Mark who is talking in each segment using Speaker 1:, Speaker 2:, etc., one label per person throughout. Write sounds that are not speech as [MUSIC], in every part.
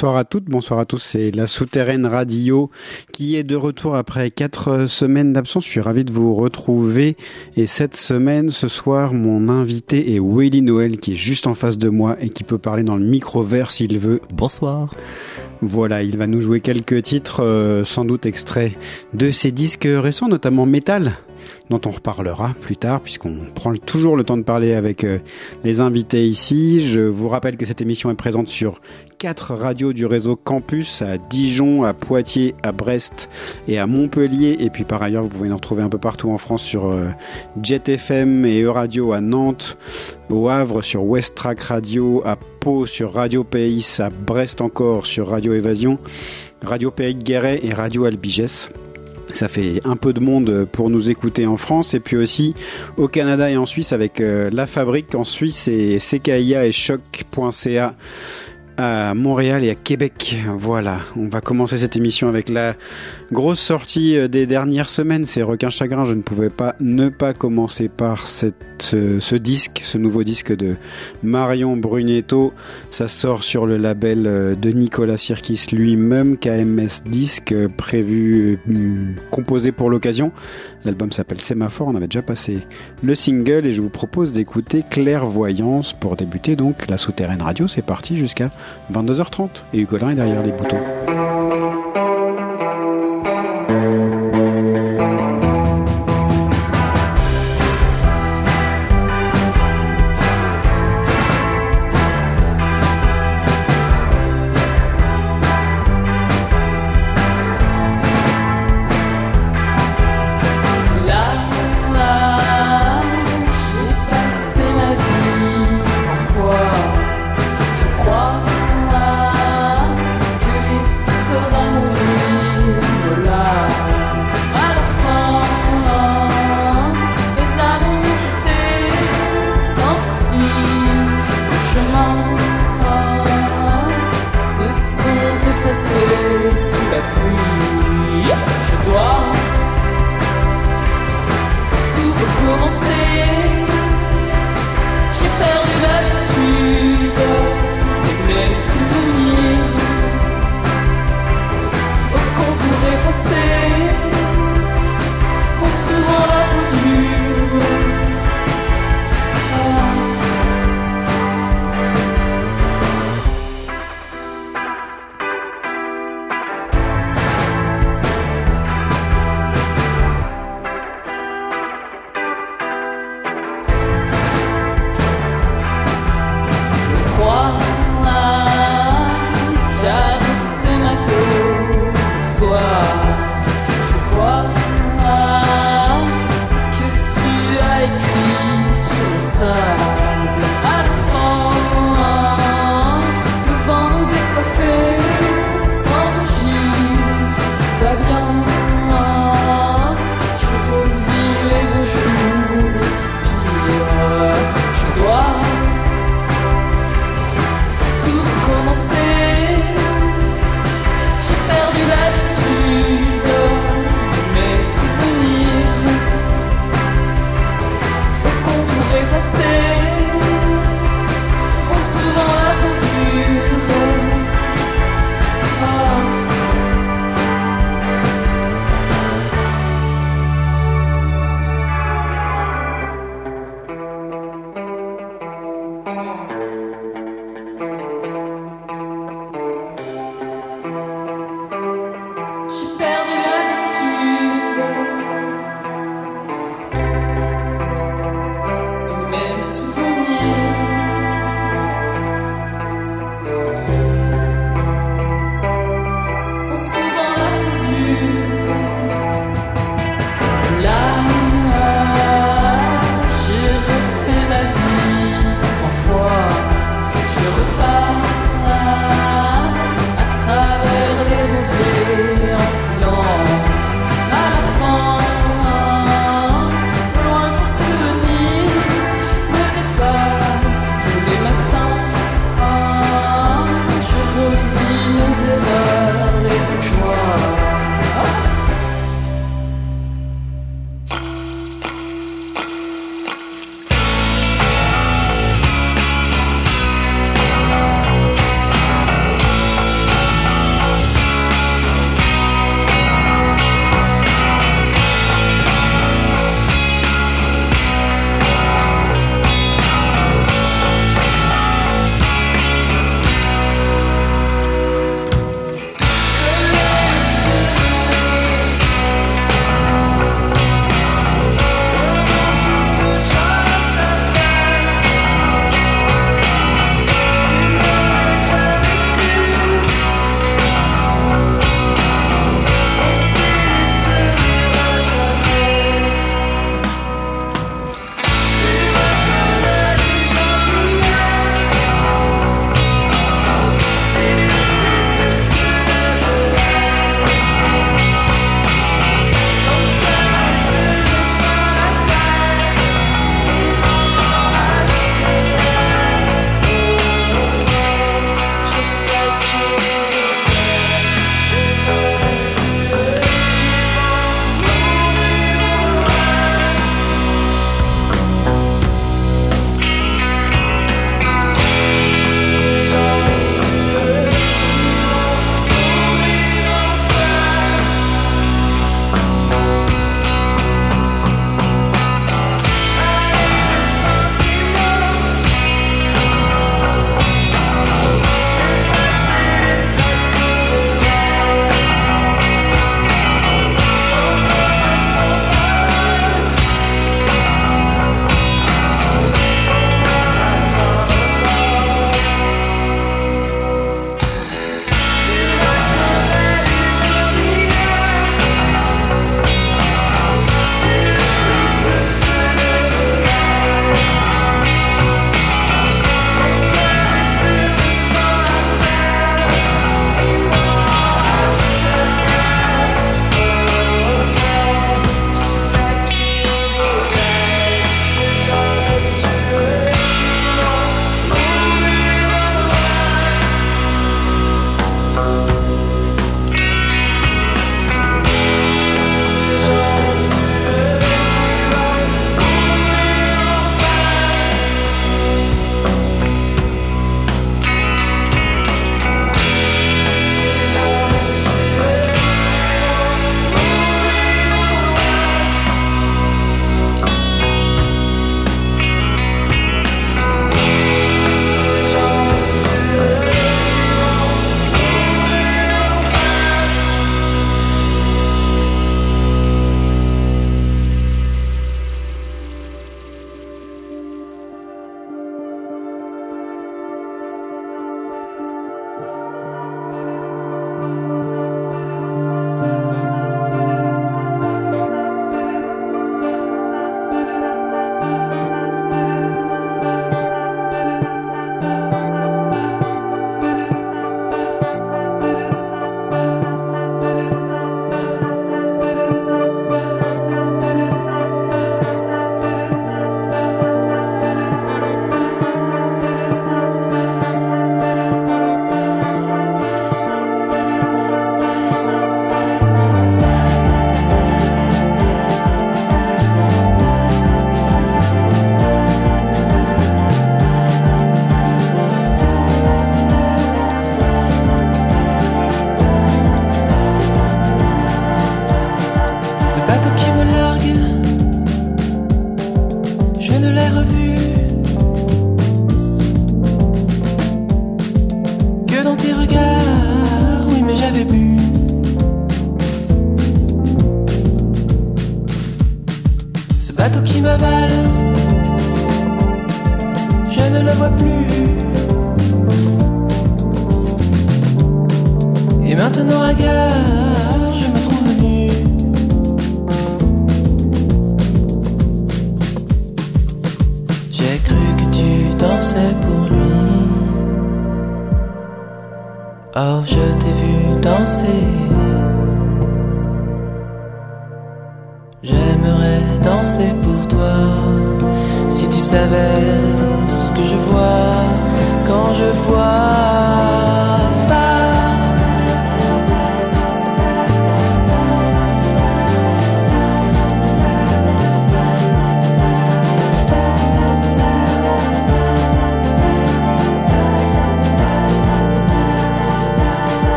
Speaker 1: Bonsoir à toutes, bonsoir à tous. C'est la Souterraine Radio qui est de retour après quatre semaines d'absence. Je suis ravi de vous retrouver. Et cette semaine, ce soir, mon invité est Willy Noël qui est juste en face de moi et qui peut parler dans le micro vert s'il veut.
Speaker 2: Bonsoir.
Speaker 1: Voilà, il va nous jouer quelques titres, euh, sans doute extraits de ses disques récents, notamment Metal dont on reparlera plus tard, puisqu'on prend toujours le temps de parler avec euh, les invités ici. Je vous rappelle que cette émission est présente sur quatre radios du réseau Campus à Dijon, à Poitiers, à Brest et à Montpellier. Et puis par ailleurs, vous pouvez nous retrouver un peu partout en France sur euh, Jet FM et E-Radio à Nantes, au Havre sur West Track Radio, à Pau sur Radio Pays, à Brest encore sur Radio Évasion, Radio Pays Guéret et Radio Albigès. Ça fait un peu de monde pour nous écouter en France et puis aussi au Canada et en Suisse avec euh, La Fabrique. En Suisse et CKIA et Choc.ca à Montréal et à Québec. Voilà, on va commencer cette émission avec la grosse sortie euh, des dernières semaines. C'est Requin Chagrin. Je ne pouvais pas ne pas commencer par ce, disque, ce nouveau disque de Marion Brunetto. Ça sort sur le label euh, de Nicolas Sirkis lui-même, KMS Disque, euh, prévu, composé pour l'occasion. L'album s'appelle Sémaphore, on avait déjà passé le single et je vous propose d'écouter Clairvoyance pour débuter donc la souterraine radio. C'est parti jusqu'à 22h30 et Hugo est derrière les boutons.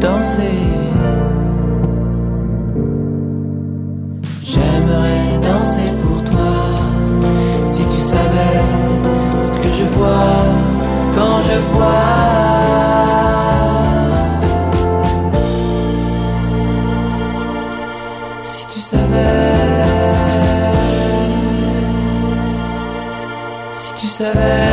Speaker 2: Danser. J'aimerais danser pour toi. Si tu savais ce que je vois quand je bois. Si tu savais. Si tu savais.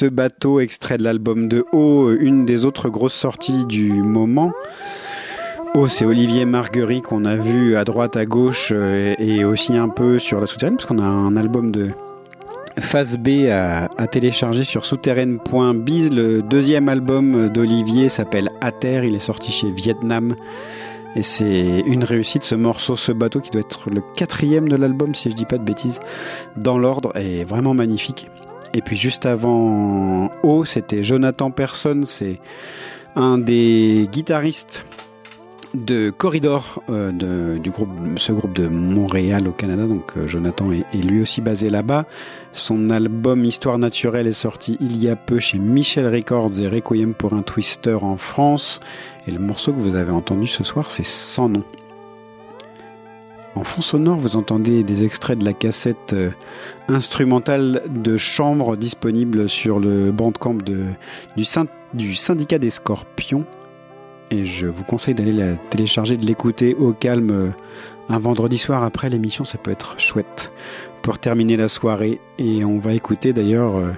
Speaker 1: Ce bateau, extrait de l'album de O, une des autres grosses sorties du moment. O, c'est Olivier Marguerite qu'on a vu à droite, à gauche euh, et aussi un peu sur la souterraine, parce qu'on a un album de Phase B à, à télécharger sur souterraine.biz. Le deuxième album d'Olivier s'appelle À terre, il est sorti chez Vietnam. Et c'est une réussite, ce morceau, ce bateau qui doit être le quatrième de l'album, si je dis pas de bêtises, dans l'ordre, est vraiment magnifique. Et puis juste avant O, c'était Jonathan Person, c'est un des guitaristes de Corridor, euh, du groupe, ce groupe de Montréal au Canada. Donc euh, Jonathan est, est lui aussi basé là-bas. Son album Histoire naturelle est sorti il y a peu chez Michel Records et Requiem pour un Twister en France. Et le morceau que vous avez entendu ce soir, c'est Sans nom. En fond sonore, vous entendez des extraits de la cassette euh, instrumentale de chambre disponible sur le bandcamp de, du, syn- du syndicat des scorpions. Et je vous conseille d'aller la télécharger, de l'écouter au calme euh, un vendredi soir après l'émission, ça peut être chouette pour terminer la soirée. Et on va écouter d'ailleurs, euh,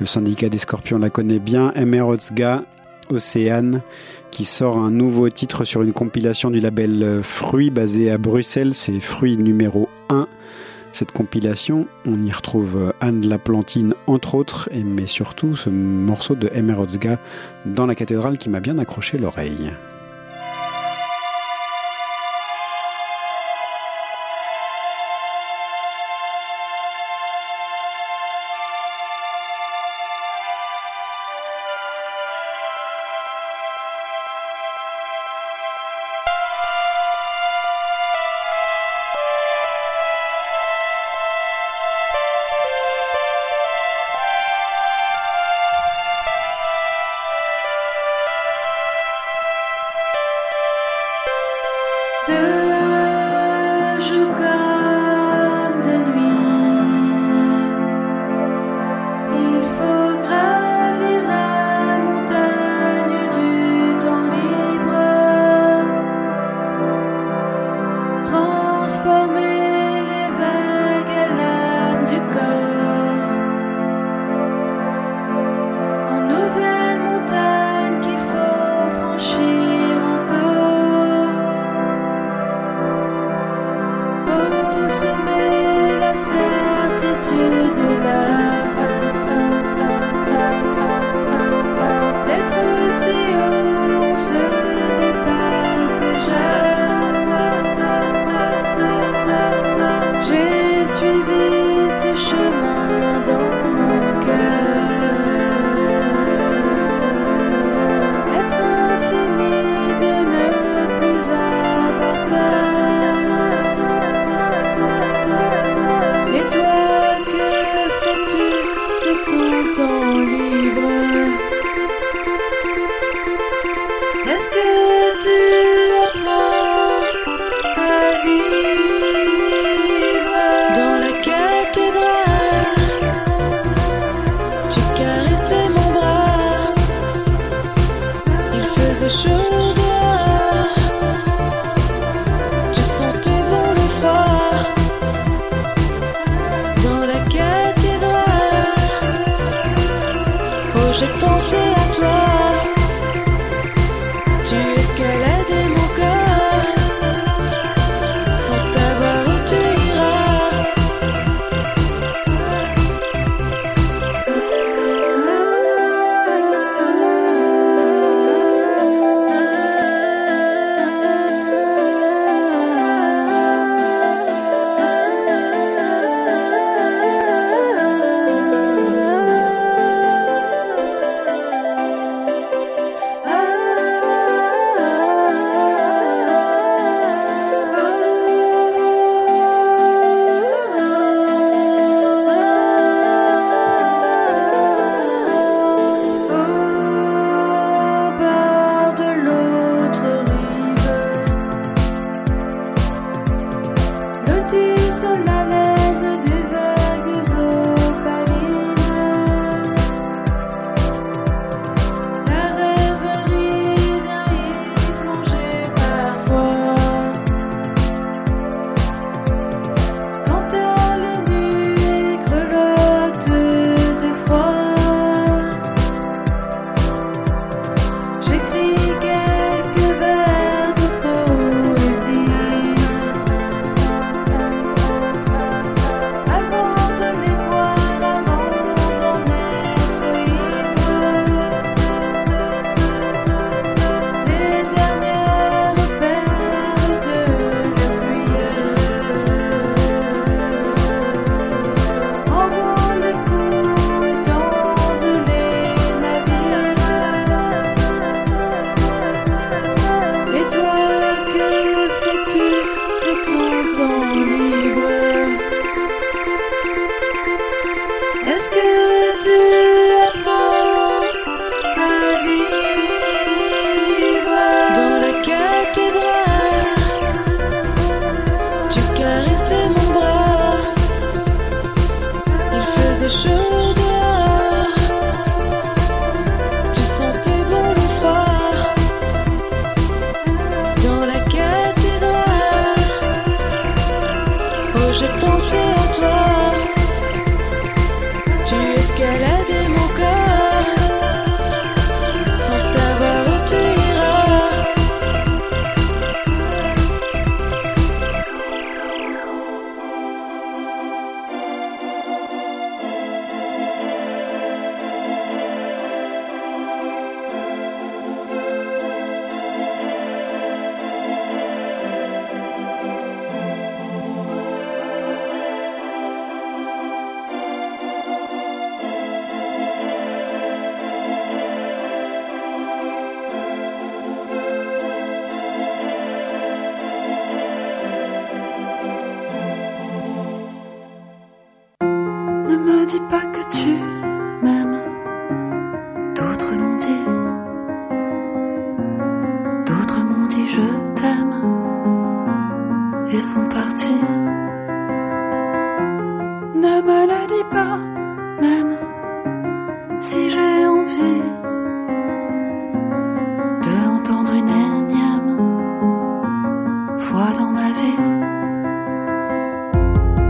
Speaker 1: le syndicat des scorpions la connaît bien, Emerozga Océane, qui sort un nouveau titre sur une compilation du label euh, Fruits basé à Bruxelles, c'est Fruits numéro 1. Cette compilation, on y retrouve euh, Anne Laplantine entre autres, mais surtout ce morceau de Emerozga dans la cathédrale qui m'a bien accroché l'oreille.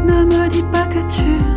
Speaker 3: Ne me dis pas que tu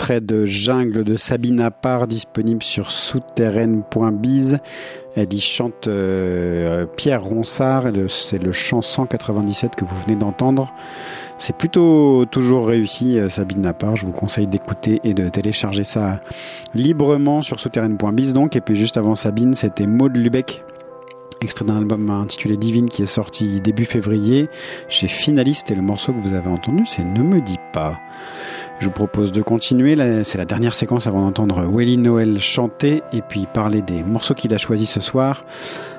Speaker 1: extrait de Jungle de Sabina Parr disponible sur souterraine.biz. Elle y chante euh, Pierre Ronsard, c'est le chant 197 que vous venez d'entendre.
Speaker 4: C'est plutôt toujours réussi, euh, Sabine Napar. Je vous conseille d'écouter et de télécharger ça librement sur souterraine.biz. Donc. Et puis juste avant Sabine, c'était Maud Lubeck extrait d'un album intitulé Divine qui est sorti début février chez Finaliste et le morceau que vous avez entendu c'est Ne me dis pas. Je vous propose de continuer, c'est la dernière séquence avant d'entendre Willy Noël chanter et puis parler des morceaux qu'il a choisis ce soir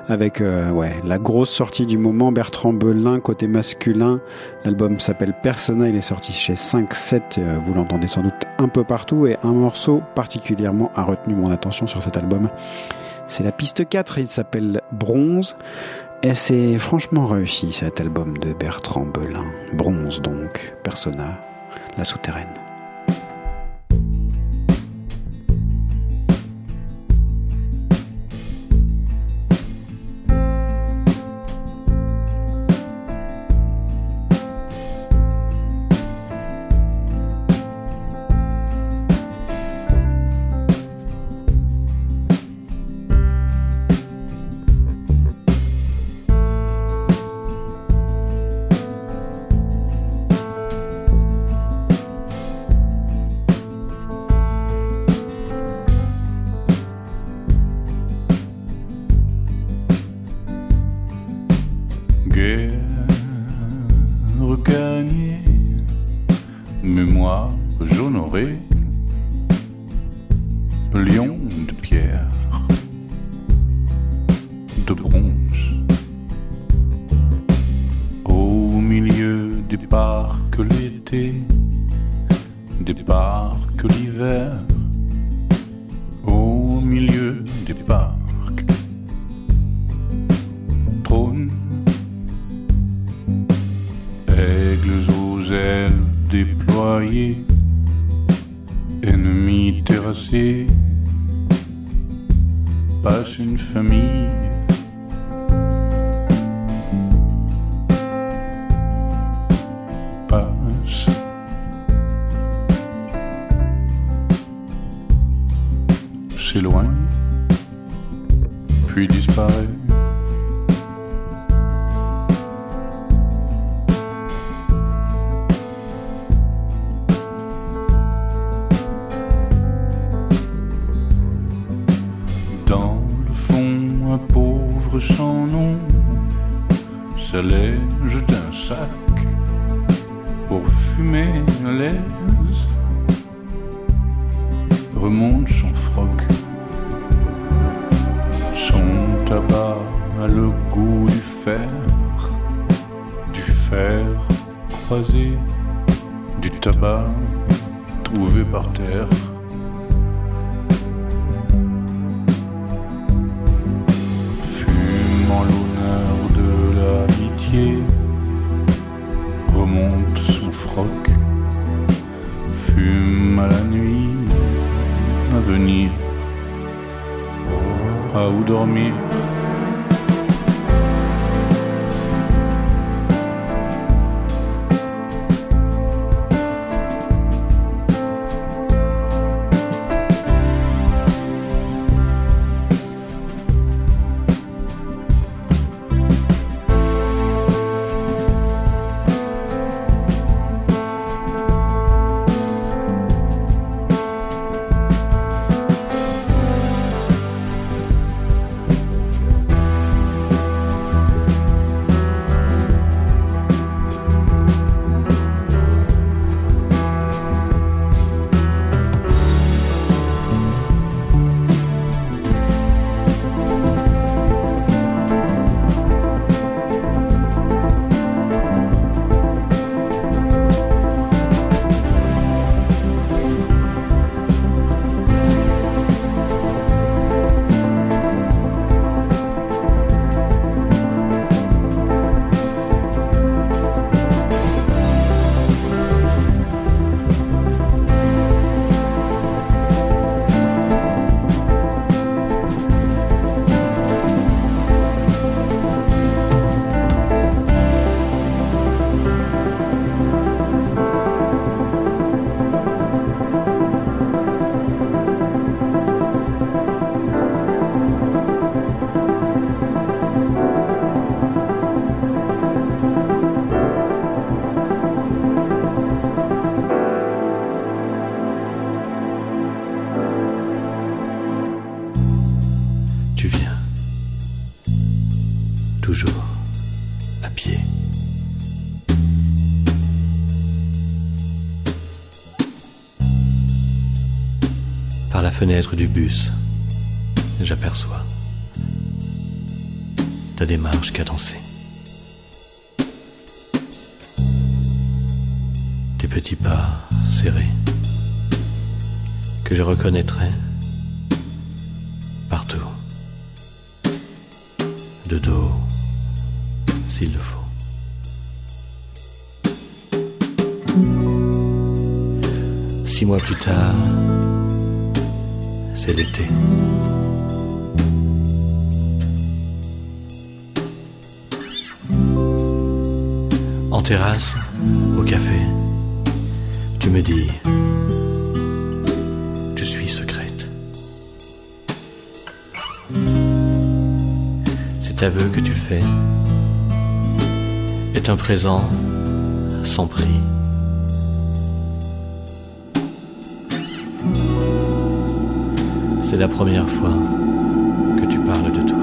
Speaker 4: avec euh, ouais, la grosse sortie du moment, Bertrand Belin côté masculin. L'album s'appelle Persona, il est sorti chez 5-7, euh, vous l'entendez sans doute un peu partout et un morceau particulièrement a retenu mon attention sur cet album. C'est la piste 4, il s'appelle Bronze. Et c'est franchement réussi cet album de Bertrand Belin. Bronze donc, Persona, la souterraine.
Speaker 5: Du bus, j'aperçois ta démarche cadencée. Tes petits pas serrés que je reconnaîtrai partout. De dos, s'il le faut. Six mois plus tard, En terrasse, au café, tu me dis, je suis secrète. Cet aveu que tu fais est un présent sans prix. C'est la première fois que tu parles de toi.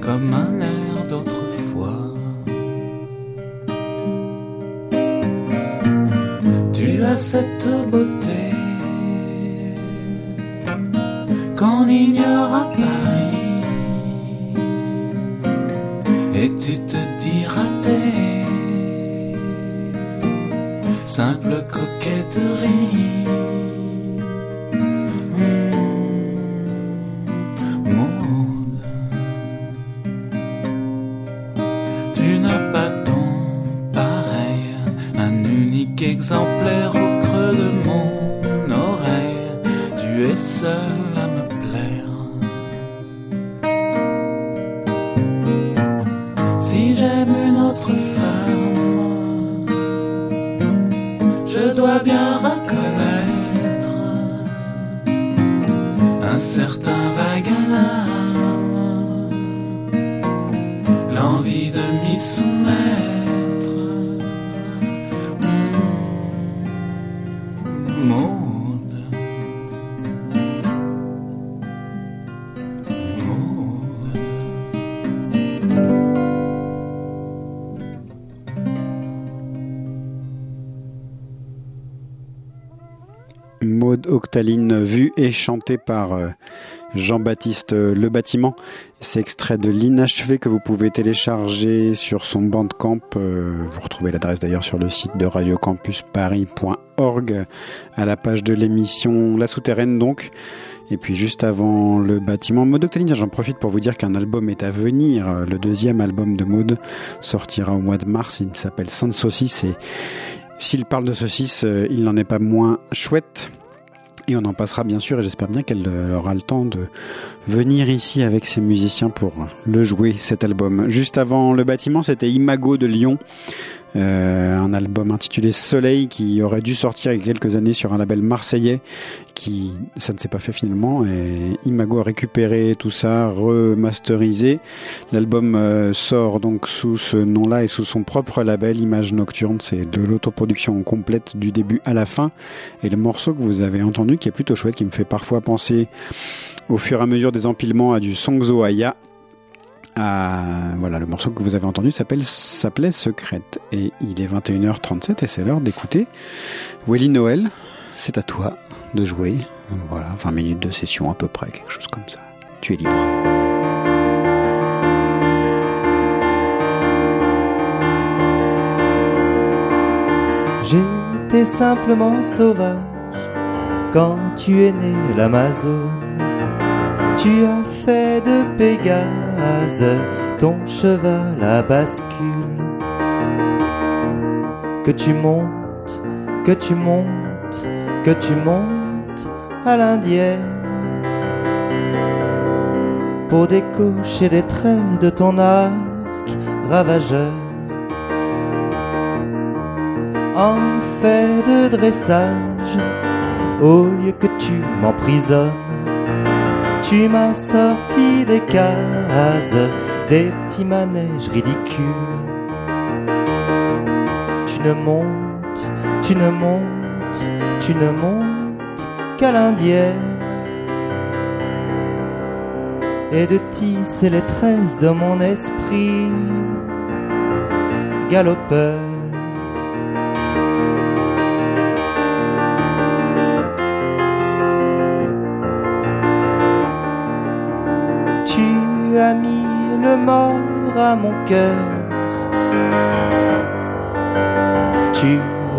Speaker 2: Comme un air d'autrefois. Tu as cette beauté qu'on ignore à Maud
Speaker 1: Octaline, vue et chantée par euh, Jean-Baptiste euh, Le Bâtiment. C'est extrait de l'inachevé que vous pouvez télécharger sur son bandcamp. Euh, vous retrouvez l'adresse d'ailleurs sur le site de radiocampusparis.org à la page de l'émission La Souterraine donc. Et puis juste avant le bâtiment, Maud Octaline, j'en profite pour vous dire qu'un album est à venir. Le deuxième album de Maud sortira au mois de mars. Il s'appelle Sainte Saucisse et s'il parle de saucisse, il n'en est pas moins chouette. Et on en passera bien sûr et j'espère bien qu'elle euh, aura le temps de venir ici avec ses musiciens pour le jouer cet album. Juste avant le bâtiment, c'était Imago de Lyon. Euh, un album intitulé Soleil qui aurait dû sortir il y a quelques années sur un label marseillais qui ça ne s'est pas fait finalement. Et Imago a récupéré tout ça remasterisé. L'album euh, sort donc sous ce nom là et sous son propre label Image Nocturne c'est de l'autoproduction complète du début à la fin. Et le morceau que vous avez entendu qui est plutôt chouette qui me fait parfois penser au fur et à mesure des empilements à du Songzo Aya ah, voilà, le morceau que vous avez entendu s'appelle s'appelait Secrète et il est 21h37 et c'est l'heure d'écouter Willy Noël. C'est à toi de jouer. Voilà, 20 minutes de session à peu près, quelque chose comme ça. Tu es libre.
Speaker 6: J'étais simplement sauvage quand tu es né l'Amazone. Tu as fait de Pégase ton cheval à bascule. Que tu montes, que tu montes, que tu montes à l'indienne. Pour décocher des traits de ton arc ravageur. En fait de dressage, au lieu que tu m'emprisonnes tu m'as sorti des cases, des petits manèges ridicules. Tu ne montes, tu ne montes, tu ne montes qu'à l'indienne. Et de tisser les tresses de mon esprit galopeur. Tu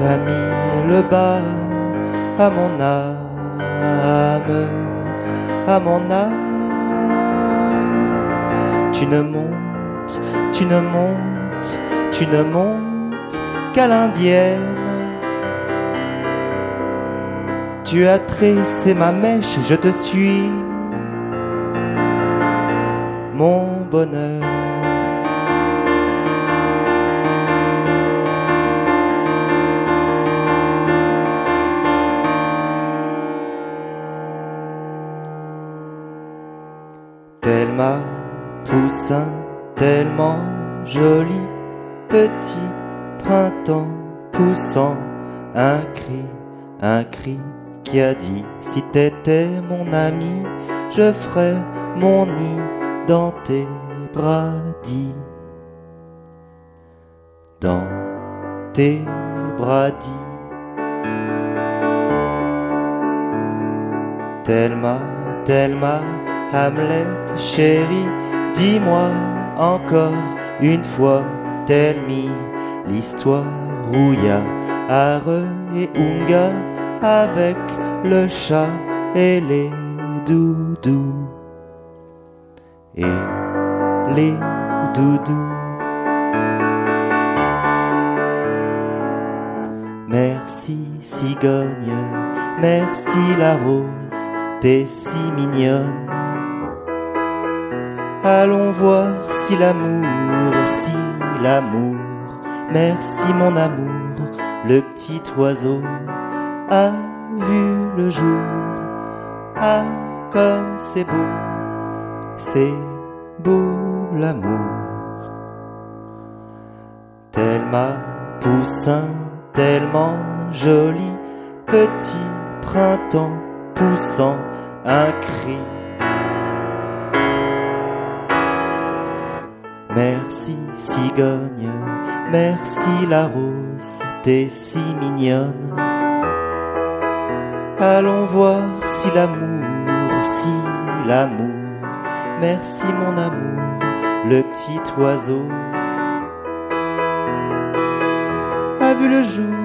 Speaker 6: as mis le bas à mon âme, à mon âme. Tu ne montes, tu ne montes, tu ne montes qu'à l'indienne. Tu as tressé ma mèche, je te suis mon bonheur. Tellement joli, petit printemps poussant un cri, un cri qui a dit si t'étais mon ami, je ferais mon nid dans tes bras dits, dans tes bras dits. Thelma, Thelma, Hamlet, chérie, dis-moi encore une fois, tell me l'histoire où y a et Unga avec le chat et les doudous et les doudous. Merci cigogne, merci la rose, t'es si mignonne. Allons voir si l'amour, si l'amour, merci mon amour, le petit oiseau a vu le jour. Ah, comme c'est beau, c'est beau l'amour. Tellement poussin, tellement joli, petit printemps poussant un cri. Merci cigogne, merci la rose, t'es si mignonne. Allons voir si l'amour, si l'amour, merci mon amour, le petit oiseau. A vu le jour,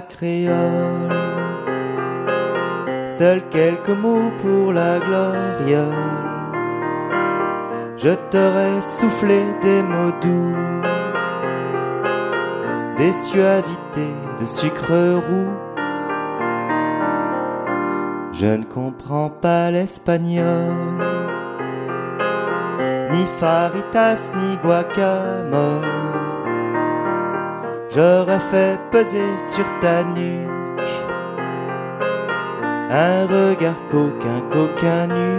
Speaker 6: créole, seuls quelques mots pour la gloriole. Je t'aurais soufflé des mots doux, des suavités de sucre roux. Je ne comprends pas l'espagnol, ni faritas ni guacamole. J'aurais fait peser sur ta nuque un regard coquin, coquin nu.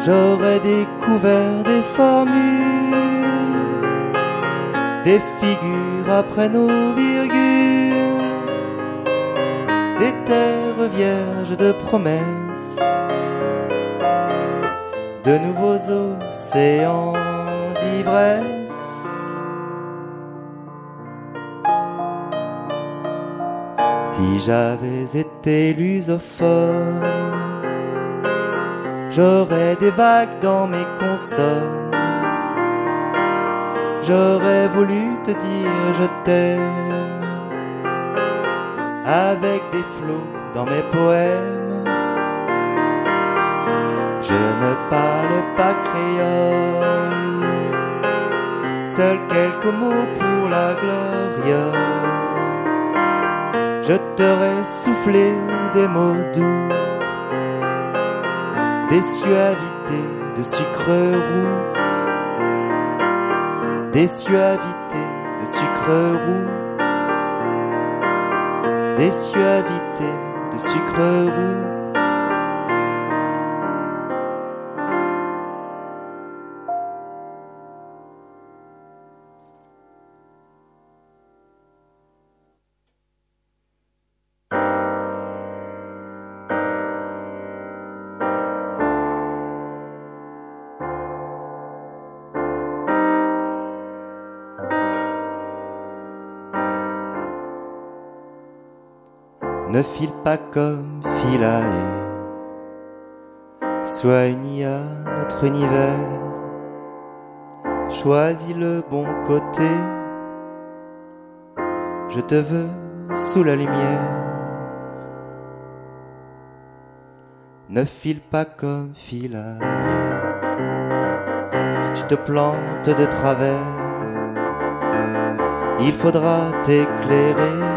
Speaker 6: J'aurais découvert des formules, des figures après nos virgules, des terres vierges de promesses, de nouveaux océans Si j'avais été lusophone, j'aurais des vagues dans mes consonnes. J'aurais voulu te dire je t'aime avec des flots dans mes poèmes. Je ne parle pas créole, seuls quelques mots pour la gloriole. Je t'aurais soufflé des mots doux, des suavités de sucre roux, des suavités de sucre roux, des suavités de sucre roux. Ne file pas comme Philae. Sois unie à notre univers, choisis le bon côté. Je te veux sous la lumière. Ne file pas comme Philae. Si tu te plantes de travers, il faudra t'éclairer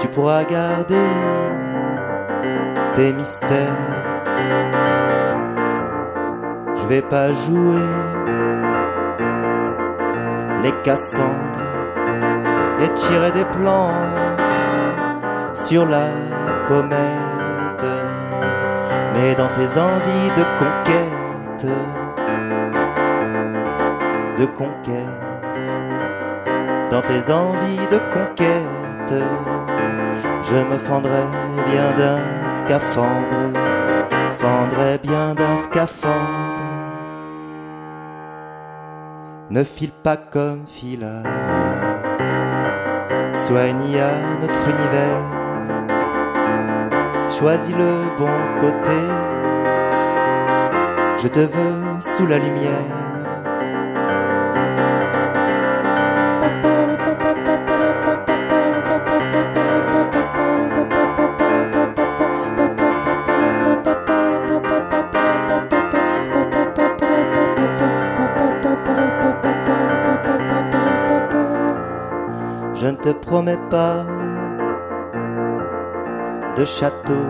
Speaker 6: tu pourras garder tes mystères. Je vais pas jouer les Cassandres et tirer des plans sur la comète. Mais dans tes envies de conquête, de conquête. Dans tes envies de conquête, je me fendrais bien d'un scaphandre, fendrais bien d'un scaphandre. Ne file pas comme fila, sois unis à notre univers. Choisis le bon côté, je te veux sous la lumière. Pas de château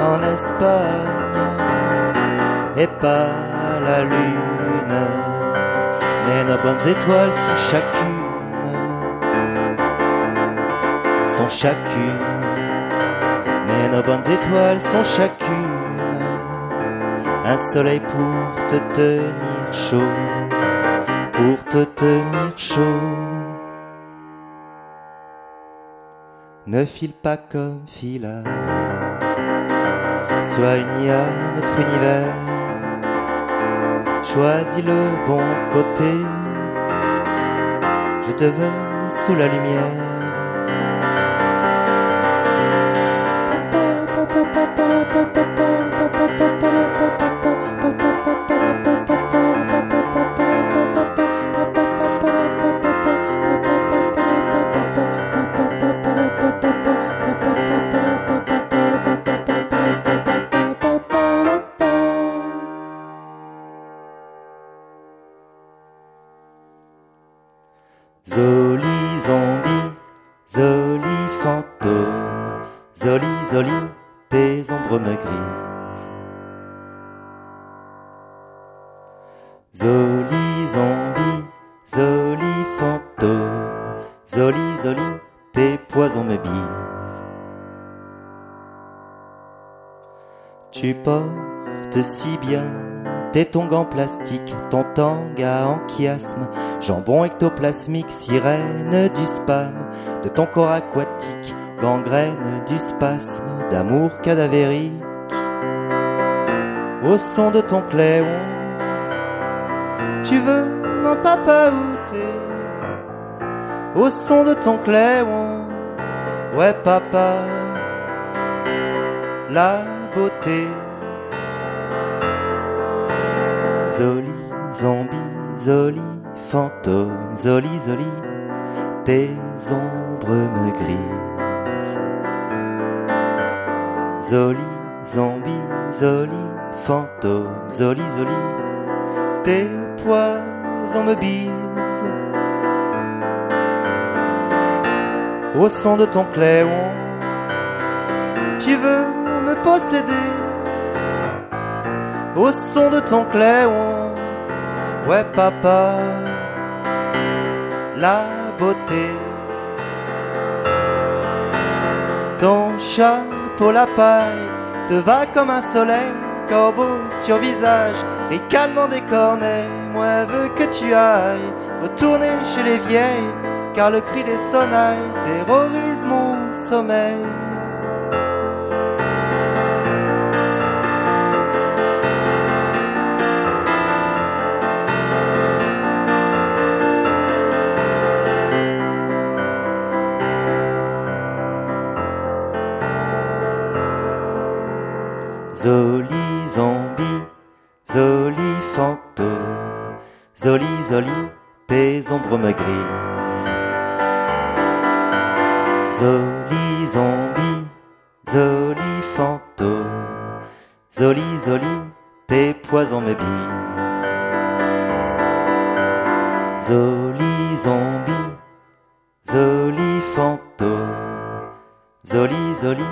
Speaker 6: en Espagne et pas la lune, mais nos bonnes étoiles sont chacune, sont chacune, mais nos bonnes étoiles sont chacune, un soleil pour te tenir chaud, pour te tenir chaud. Ne file pas comme fila, sois unis à notre univers. Choisis le bon côté, je te veux sous la lumière. Tu portes si bien tes tongs en plastique, ton tanga en chiasme, jambon ectoplasmique, sirène du spam, de ton corps aquatique, gangrène du spasme, d'amour cadavérique. Au son de ton cléon, tu veux mon papa où t'es Au son de ton cléon, ouais papa, la Zoli, zombie, zoli, fantôme, zoli, zoli, tes ombres me grisent. Zoli, zombie, zoli, fantôme, zoli, zoli, tes poisons me bisent. Au son de ton cléon, tu veux posséder au son de ton cléon. Ouais papa, la beauté. Ton chapeau la paille te va comme un soleil, corbeau sur visage, ricalement des cornets. Moi veux que tu ailles retourner chez les vieilles, car le cri des sonnailles terrorise mon sommeil. Zoli zoli, tes ombres me grisent. Zoli zombie, zoli fantôme, zoli zoli, tes poisons me bisent. Zoli zombie, zoli fantôme, zoli zoli,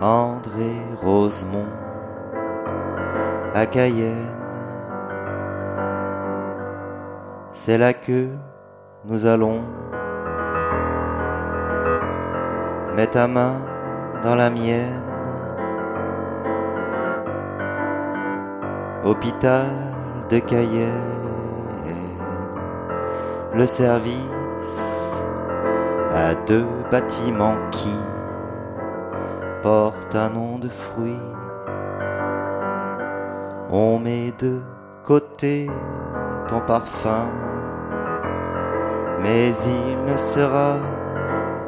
Speaker 6: André Rosemont, à Cayenne. C'est là que nous allons. Mets ta main dans la mienne. Hôpital de Cayenne. Le service deux bâtiments qui portent un nom de fruit. On met de côté ton parfum, mais il ne sera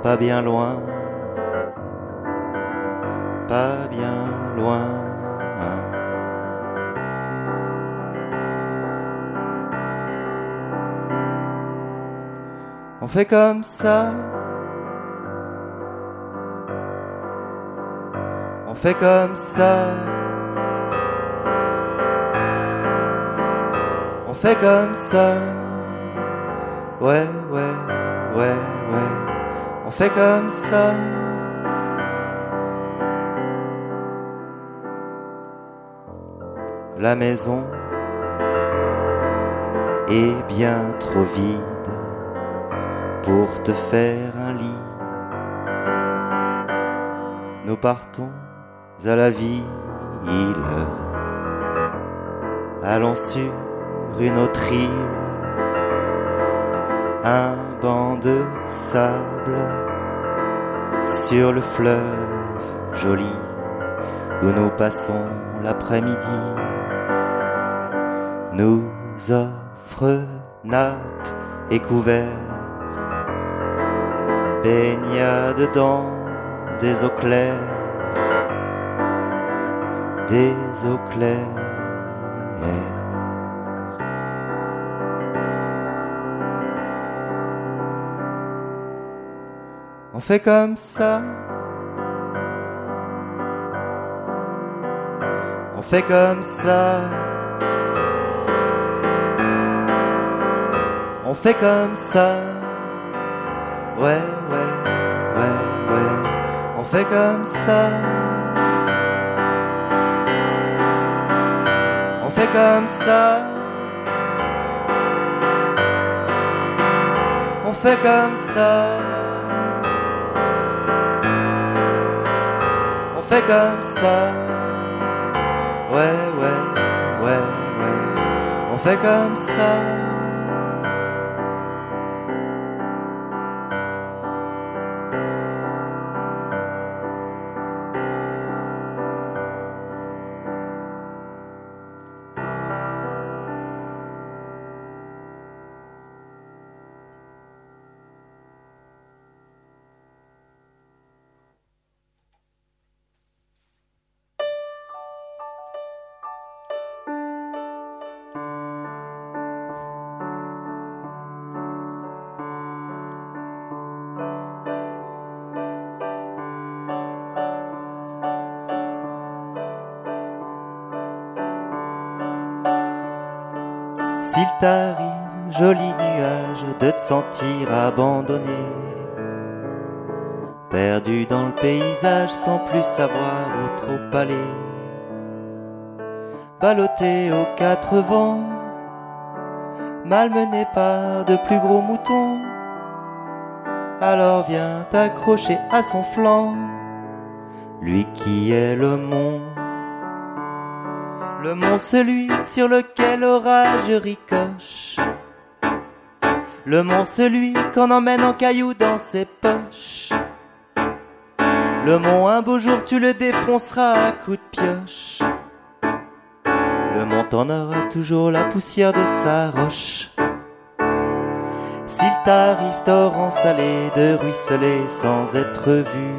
Speaker 6: pas bien loin, pas bien loin. On fait comme ça. On fait comme ça. On fait comme ça. Ouais, ouais, ouais, ouais. On fait comme ça. La maison est bien trop vide pour te faire un lit. Nous partons à la ville, allons sur une autre île, un banc de sable. Sur le fleuve joli où nous passons l'après-midi. Nous offre nappe et couvert baignade dans des eaux claires, des eaux claires. On fait comme ça. On fait comme ça. On fait comme ça. Ouais, ouais, ouais, ouais. On fait comme ça. Comme ça. On fait comme ça. On fait comme ça. Ouais, ouais, ouais, ouais. On fait comme ça. Abandonné, perdu dans le paysage sans plus savoir où trop aller, ballotté aux quatre vents, malmené par de plus gros moutons, alors viens t'accrocher à son flanc, lui qui est le monde. Le mont celui sur lequel l'orage ricoche. Le mont celui qu'on emmène en cailloux dans ses poches. Le mont un beau jour tu le défonceras à coups de pioche. Le mont en aura toujours la poussière de sa roche. S'il t'arrive torrent salé de ruisseler sans être vu,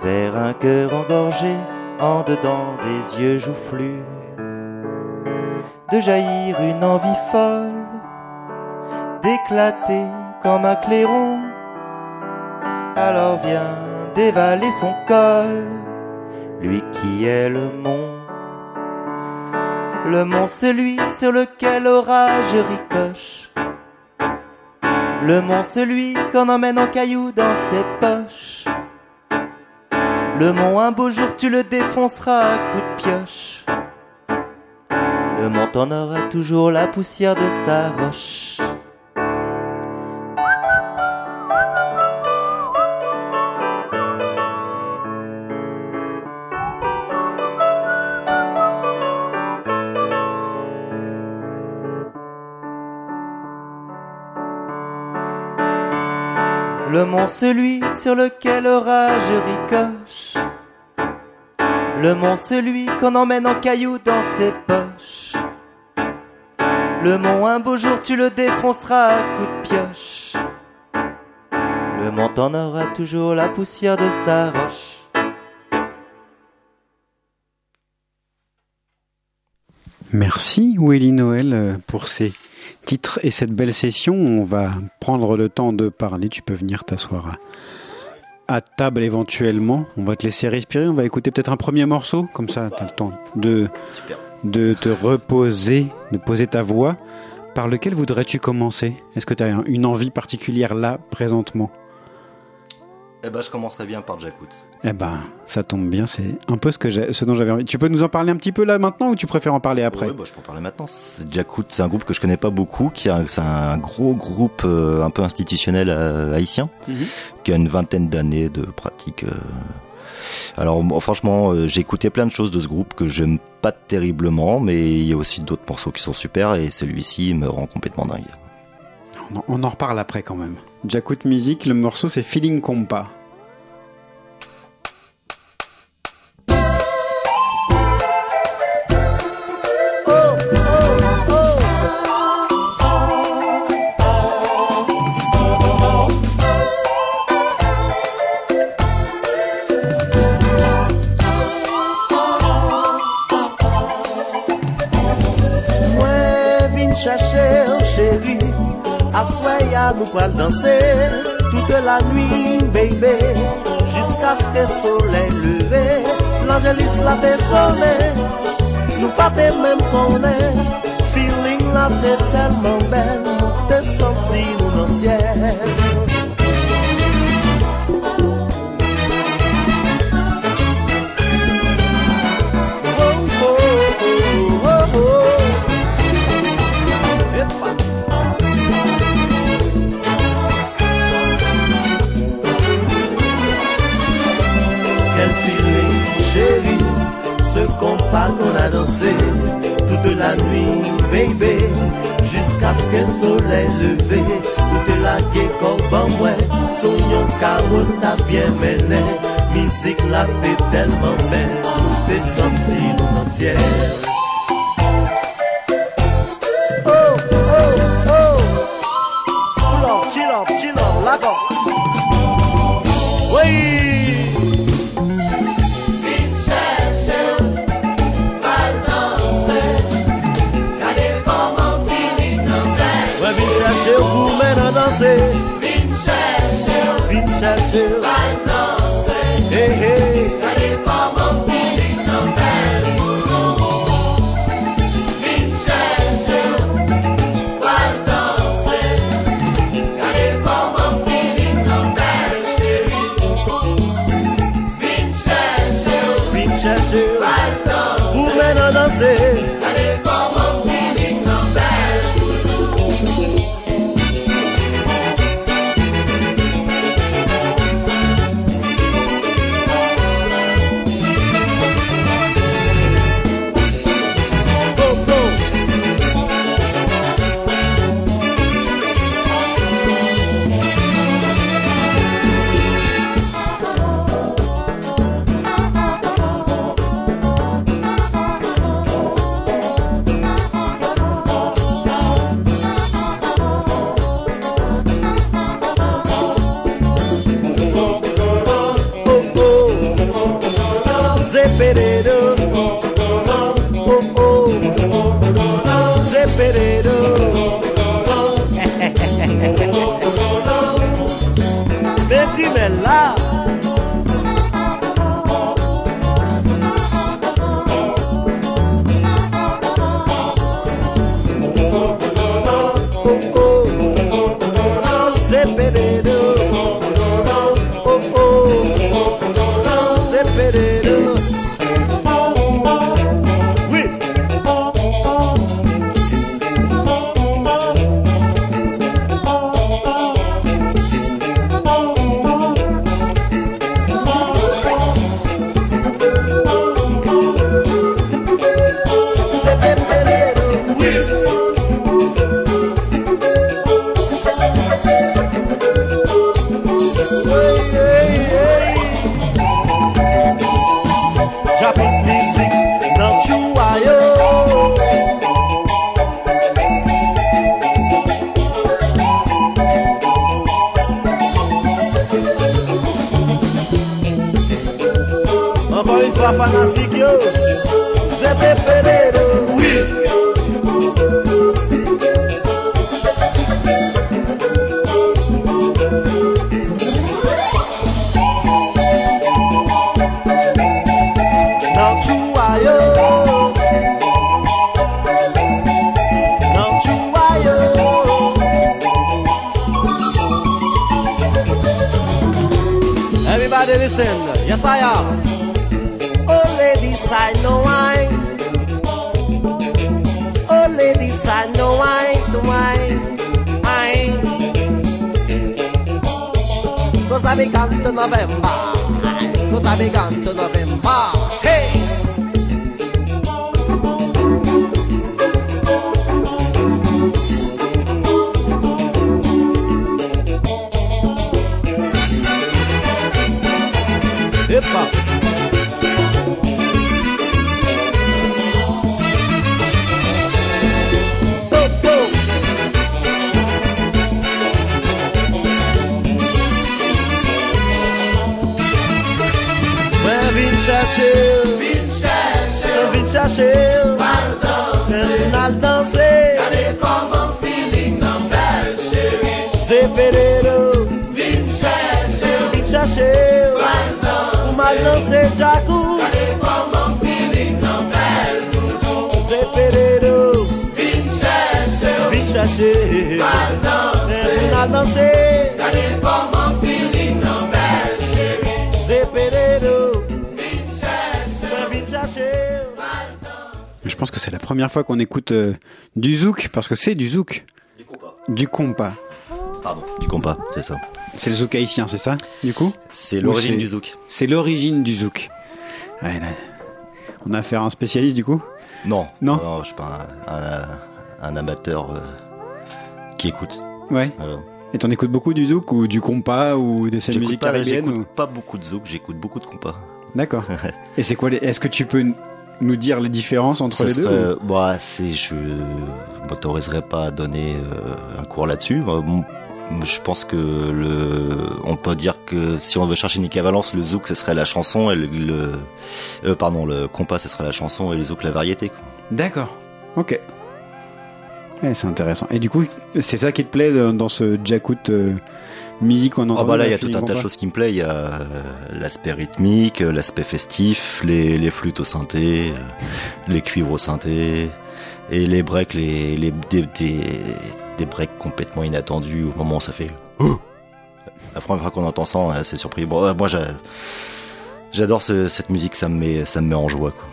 Speaker 6: vers un cœur engorgé en dedans des yeux joufflus, de jaillir une envie folle, d'éclater comme un clairon. Alors viens dévaler son col, lui qui est le mont. Le mont celui sur lequel l'orage ricoche. Le mont, celui qu'on emmène en caillou dans ses poches. Le mont, un beau jour, tu le défonceras à coups de pioche. Le mont en aura toujours la poussière de sa roche. Le mont, celui sur lequel l'orage ricoche. Le mont, celui qu'on emmène en caillou dans ses poches. Le mont, un beau jour, tu le défonceras à coups de pioche. Le mont en aura toujours la poussière de sa roche.
Speaker 1: Merci Willy Noël euh, pour ces titres et cette belle session. On va prendre le temps de parler. Tu peux venir t'asseoir à, à table éventuellement. On va te laisser respirer. On va écouter peut-être un premier morceau. Comme ça, tu as le temps de,
Speaker 6: Super.
Speaker 1: de te reposer, de poser ta voix. Par lequel voudrais-tu commencer? Est-ce que tu as une envie particulière là, présentement?
Speaker 6: Eh ben, je commencerai bien par Jacout.
Speaker 1: Eh ben, ça tombe bien, c'est un peu ce, que j'ai- ce dont j'avais envie. Tu peux nous en parler un petit peu là maintenant ou tu préfères en parler après?
Speaker 6: Ouais, bah, je peux en parler maintenant. Jacout, c'est un groupe que je connais pas beaucoup, qui c'est un gros groupe euh, un peu institutionnel euh, haïtien,
Speaker 1: Mhm.
Speaker 6: qui a une vingtaine d'années de pratique. euh. Alors franchement, j'ai écouté plein de choses de ce groupe que j'aime pas terriblement, mais il y a aussi d'autres morceaux qui sont super et celui-ci me rend complètement dingue.
Speaker 1: On en, on en reparle après quand même. Jakut Music, le morceau c'est Feeling Compa.
Speaker 7: pral danse Toute la nuit, baby Jiska ske sole leve L'angelis la te sone Nou pa te men konen Feeling la te telman bel soleil levé, toute la gué comme moi, son yon carreau t'a bien mené, musique là t'es tellement belle, t'es senti dans le
Speaker 1: parce que c'est du zouk.
Speaker 8: Du compas.
Speaker 1: Du compas.
Speaker 8: Pardon, du compas, c'est ça.
Speaker 1: C'est le zouk haïtien, c'est ça, du coup?
Speaker 8: C'est l'origine du zouk.
Speaker 1: C'est l'origine du zouk. Ouais, là, on a affaire à un spécialiste, du coup?
Speaker 8: Non,
Speaker 1: Non?
Speaker 8: je suis pas un, un- un amateur euh, qui écoute.
Speaker 1: Ouais.
Speaker 8: Voilà.
Speaker 1: Et t'en écoutes beaucoup du zouk ou du compas ou de cette musique
Speaker 8: pas,
Speaker 1: caribéenne
Speaker 8: j'écoute
Speaker 1: ou-
Speaker 8: pas beaucoup de zouk, j'écoute beaucoup de compas.
Speaker 1: D'accord. Et c'est quoi les... Est-ce que tu peux nous dire les différences entre
Speaker 8: Ça
Speaker 1: les deux
Speaker 8: serait-
Speaker 1: ou-
Speaker 8: bah, c'est, je m'autoriserai pas à donner euh, un cours là-dessus. Mon- Je pense que le, on peut dire que si on veut chercher une équivalence, le zouk ce serait la chanson et le, le- euh, pardon, le compas ce serait la chanson et le zouk la variété.
Speaker 1: D'accord. Ok. Ouais, c'est intéressant. Et du coup, c'est ça qui te plaît dans ce Jakut euh, musique qu'on entend
Speaker 8: Ah bah là, il y a tout un tas de choses qui me plaisent. Il y a euh, l'aspect rythmique, euh, l'aspect festif, les, les flûtes au synthé, euh, les cuivres au synthé, et les breaks, les, les, des, des, des breaks complètement inattendus au moment où ça fait... Oh La première fois qu'on entend ça, on est assez surpris. Bon, moi, j'a- j'adore ce- cette musique, ça me met, ça me met en joie. Quoi.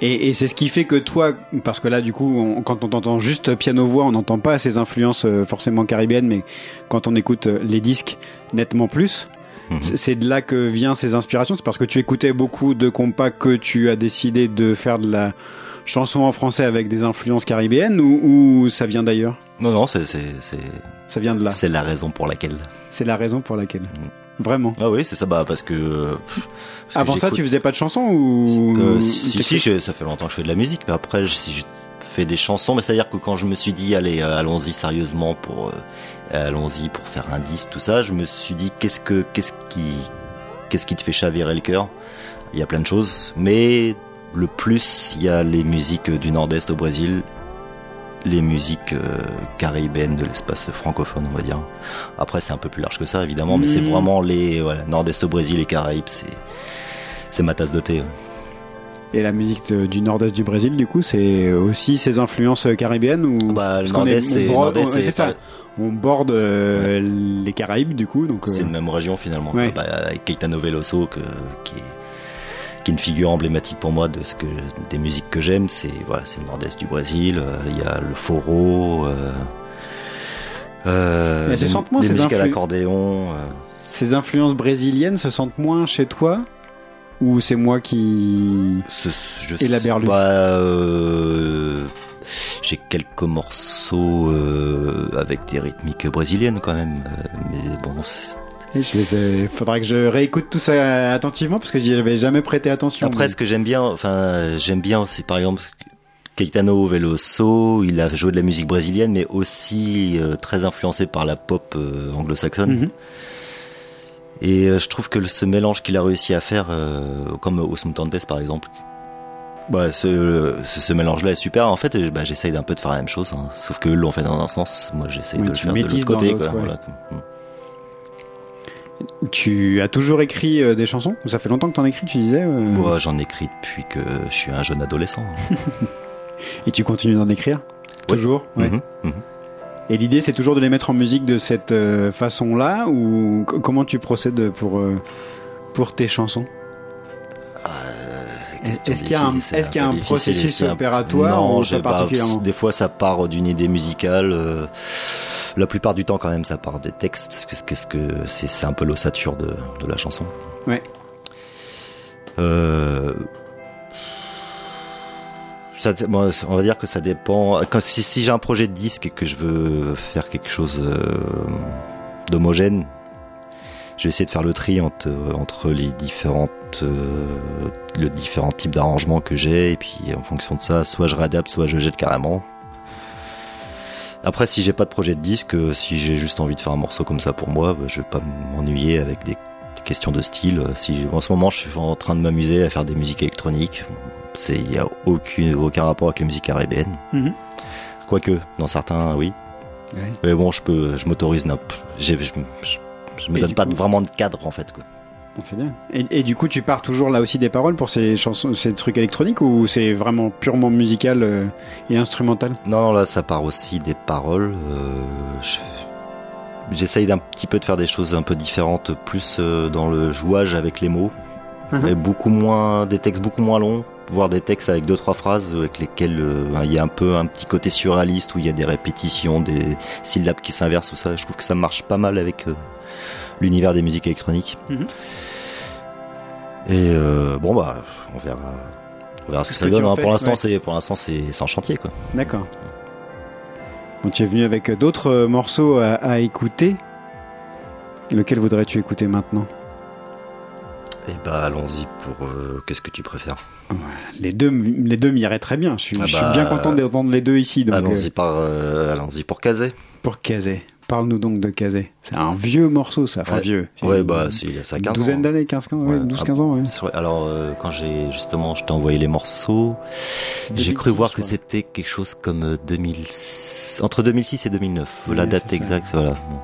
Speaker 1: Et, et c'est ce qui fait que toi, parce que là, du coup, on- quand on t'entend juste piano-voix, on n'entend pas ces influences euh, forcément caribéennes, mais quand on écoute euh, les disques nettement plus,
Speaker 8: Mhm.
Speaker 1: c'est- c'est de là que viennent ces inspirations. C'est parce que tu écoutais beaucoup de compas que tu as décidé de faire de la chanson en français avec des influences caribéennes ou, ou ça vient d'ailleurs
Speaker 8: Non, non, c'est, c'est, c'est,
Speaker 1: Ça vient de là.
Speaker 8: c'est la raison pour laquelle.
Speaker 1: C'est la raison pour laquelle. Vraiment.
Speaker 8: Ah oui, c'est ça, bah, parce que... euh, que
Speaker 1: Avant ça, tu faisais pas de chansons ou
Speaker 8: Euh, si, si, je- ça fait longtemps que je fais de la musique, mais après, je- si je fais des chansons, mais c'est-à-dire que quand je me suis dit, allez, euh, allons-y sérieusement pour, euh, allons-y pour faire un disque, tout ça, je me suis dit, qu'est-ce que, qu'est-ce qui, qu'est-ce qui te fait chavirer le cœur? Il y a plein de choses, mais le plus, il y a les musiques du Nord-Est au Brésil, les musiques euh, caribéennes de l'espace francophone, on va dire. Après, c'est un peu plus large que ça, évidemment, mais c'est
Speaker 1: Mhm.
Speaker 8: vraiment les, voilà, Nord-Est au Brésil et Caraïbes, c'est, c'est ma tasse de thé. ouais.
Speaker 1: Et la musique de- du nord-est du Brésil, du coup, c'est aussi ses influences euh, caribéennes ou
Speaker 8: Bah,
Speaker 1: Parce est-
Speaker 8: Nord-Est,
Speaker 1: on
Speaker 8: c'est,
Speaker 1: borde-
Speaker 8: Nord-Est,
Speaker 1: on- c'est
Speaker 8: c'est-
Speaker 1: ça. On borde euh, les Caraïbes, du coup, donc.
Speaker 8: C'est une même région finalement.
Speaker 1: Ouais.
Speaker 8: Bah, avec Caetano Veloso, que, qui, est, qui est une figure emblématique pour moi de ce que des musiques que j'aime. C'est voilà, c'est le nord-est du Brésil. euh, Il y a le foro. Euh, euh,
Speaker 1: Mais elles se
Speaker 8: des-
Speaker 1: sentent moins,
Speaker 8: des musiques à l'accordéon. euh.
Speaker 1: Ces influences brésiliennes se sentent moins chez toi ou c'est moi qui
Speaker 8: Ce- je,
Speaker 1: Et la berlue?
Speaker 8: bah, euh, J'ai quelques morceaux euh, avec des rythmiques brésiliennes quand même. euh, mais bon,
Speaker 1: Il faudrait que je réécoute tout ça attentivement parce que j'y avais jamais prêté attention.
Speaker 8: Après, ce que j'aime bien, enfin, j'aime bien aussi, par exemple, Caetano Veloso, il a joué de la musique brésilienne, mais aussi euh, très influencé par la pop euh, anglo-saxonne.
Speaker 1: Mhm.
Speaker 8: Et euh, je trouve que ce mélange qu'il a réussi à faire, comme Osmo Tantes par exemple, bah, ce, ce, ce mélange-là est super. En fait, bah, j'essaye d'un peu de faire la même chose, hein. sauf que eux l'ont fait dans un sens, moi j'essaye
Speaker 1: Oui,
Speaker 8: de le faire de l'autre côté.
Speaker 1: dans l'autre,
Speaker 8: quoi.
Speaker 1: ouais.
Speaker 8: Voilà, quoi.
Speaker 1: Tu as toujours écrit euh, des chansons? Ça fait longtemps que t'en écris, tu disais euh,
Speaker 8: Moi, j'en écris depuis que je suis un jeune adolescent. [LAUGHS]
Speaker 1: Et tu continues d'en écrire? Toujours? Ouais.
Speaker 8: Mhm, mhm.
Speaker 1: Et l'idée, c'est toujours de les mettre en musique de cette euh, façon-là? Ou comment tu procèdes pour, euh, pour tes chansons?
Speaker 8: Question
Speaker 1: Est-ce qu'il y a un, est-ce qu'il y a un processus opératoire
Speaker 8: non,
Speaker 1: ou pas
Speaker 8: pas-
Speaker 1: particulièrement
Speaker 8: Des fois, ça part d'une idée musicale. La plupart du temps, quand même, ça part des textes, parce que, qu'est-ce que c'est, c'est un peu l'ossature de, de la chanson.
Speaker 1: Ouais.
Speaker 8: Euh, ça, on va dire que ça dépend. Quand, si, si j'ai un projet de disque et que je veux faire quelque chose euh, d'homogène, je vais essayer de faire le tri entre, entre les différentes, euh, le différents types d'arrangements que j'ai, et puis en fonction de ça, soit je réadapte, soit je jette carrément. Après, si j'ai pas de projet de disque, euh, si j'ai juste envie de faire un morceau comme ça pour moi, bah, je vais pas m'ennuyer avec des questions de style. Si en ce moment, je suis en train de m'amuser à faire des musiques électroniques, c'est il y a aucune aucun rapport avec les musiques caribéennes.
Speaker 1: Mhm.
Speaker 8: Quoique, dans certains, oui.
Speaker 1: Ouais.
Speaker 8: Mais bon, je peux, je m'autorise, je, je, je me donne pas
Speaker 1: coup-
Speaker 8: vraiment de cadre en fait. Quoi.
Speaker 1: Bon, C'est bien. Et, et du coup, tu pars toujours là aussi des paroles pour ces chansons, ces trucs électroniques ou c'est vraiment purement musical euh, et instrumental?
Speaker 8: Non, là, ça part aussi des paroles. euh, je- J'essaye d'un petit peu de faire des choses un peu différentes, plus euh, dans le jouage avec les mots, et beaucoup moins des textes beaucoup moins longs, voire des textes avec deux trois phrases avec lesquelles euh, il y a un peu un petit côté surréaliste où il y a des répétitions, des syllabes qui s'inversent, tout ça. Je trouve que ça marche pas mal avec euh, l'univers des musiques électroniques.
Speaker 1: Mhm.
Speaker 8: Et euh, bon bah, on verra, on verra ce que ça donne. hein. Pour l'instant,
Speaker 1: ouais.
Speaker 8: c'est pour l'instant c'est en chantier quoi.
Speaker 1: D'accord. Bon, tu es venu avec d'autres euh, morceaux à, à écouter. Lequel voudrais-tu écouter maintenant?
Speaker 8: Et bah allons-y pour euh, qu'est-ce que tu préfères?
Speaker 1: Les deux, les deux m'iraient très bien. Je suis,
Speaker 8: Ah
Speaker 1: je suis
Speaker 8: bah,
Speaker 1: bien content d'entendre les deux ici.
Speaker 8: Allons-y
Speaker 1: euh,
Speaker 8: par euh, allons-y pour Kazé.
Speaker 1: pour Kazé. Parle-nous donc de Kazé. C'est un vieux morceau, ça. Enfin,
Speaker 8: Ouais.
Speaker 1: vieux.
Speaker 8: Ouais bah c'est il y a ça
Speaker 1: une
Speaker 8: 15
Speaker 1: douzaine
Speaker 8: ans.
Speaker 1: d'années, 15, 15, ouais,
Speaker 8: Ouais.
Speaker 1: 12,
Speaker 8: Ah,
Speaker 1: 15 ans. Ouais.
Speaker 8: C'est vrai. Alors euh, quand j'ai justement je t'ai envoyé les morceaux, j'ai
Speaker 1: 2006,
Speaker 8: cru voir que c'était quelque chose comme euh, 2006 entre 2006 et 2009. la date
Speaker 1: ça.
Speaker 8: exacte, voilà. Bon.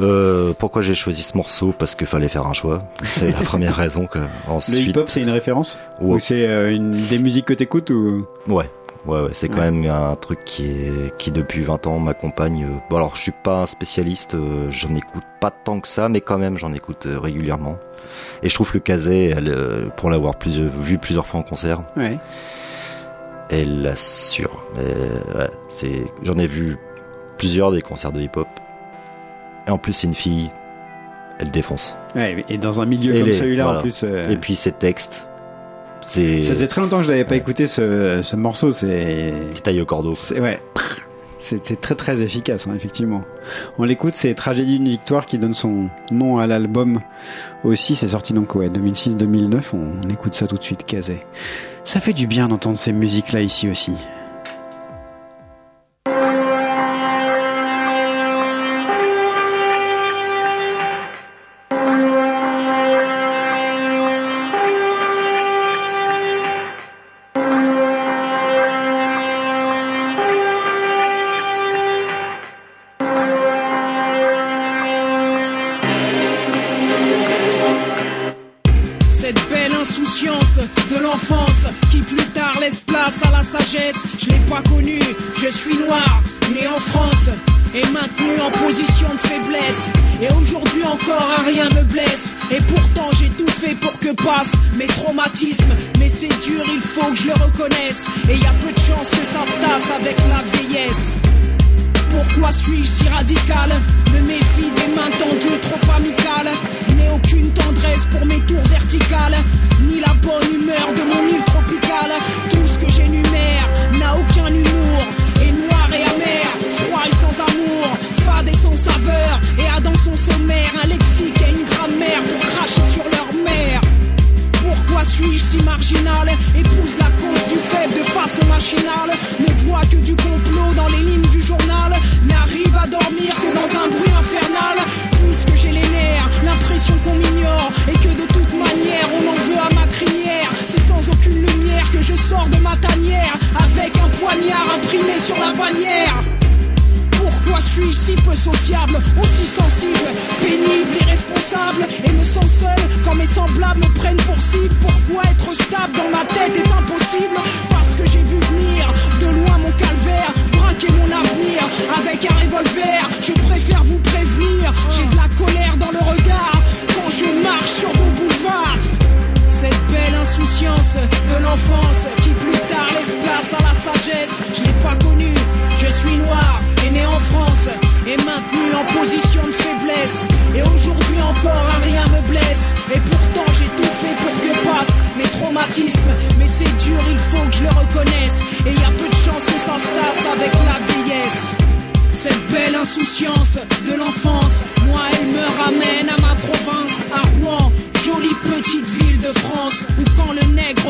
Speaker 8: Euh, pourquoi j'ai choisi ce morceau? Parce qu'il fallait faire un choix. C'est la première [LAUGHS] raison. Que...
Speaker 1: Le
Speaker 8: Ensuite,
Speaker 1: hip-hop, c'est une référence?
Speaker 8: Ouais.
Speaker 1: Ou c'est euh, une des musiques que t'écoutes ou...
Speaker 8: Ouais, ouais, ouais, c'est quand
Speaker 1: Ouais.
Speaker 8: même un truc qui est qui depuis 20 ans m'accompagne. euh. Bon alors je suis pas un spécialiste, euh, j'en écoute pas tant que ça, mais quand même j'en écoute euh, régulièrement. Et je trouve que Kazé, euh, pour l'avoir plus, vu plusieurs fois en concert,
Speaker 1: Ouais.
Speaker 8: elle assure. C'est, j'en ai vu plusieurs des concerts de hip-hop. Et en plus c'est une fille, elle défonce.
Speaker 1: Et dans un milieu
Speaker 8: Et
Speaker 1: comme celui-là,
Speaker 8: voilà.
Speaker 1: en plus...
Speaker 8: Et puis ses textes, c'est,
Speaker 1: Ça faisait très longtemps que je l'avais pas
Speaker 8: Ouais.
Speaker 1: écouté ce, ce morceau. C'est...
Speaker 8: taille au cordeau.
Speaker 1: Ouais. C'est très très efficace, hein, effectivement. On l'écoute, c'est Tragédie d'une victoire qui donne son nom à l'album aussi. C'est sorti donc ouais 2006-2009. On, on écoute ça tout de suite, Kazé. Ça fait du bien d'entendre ces musiques là ici aussi.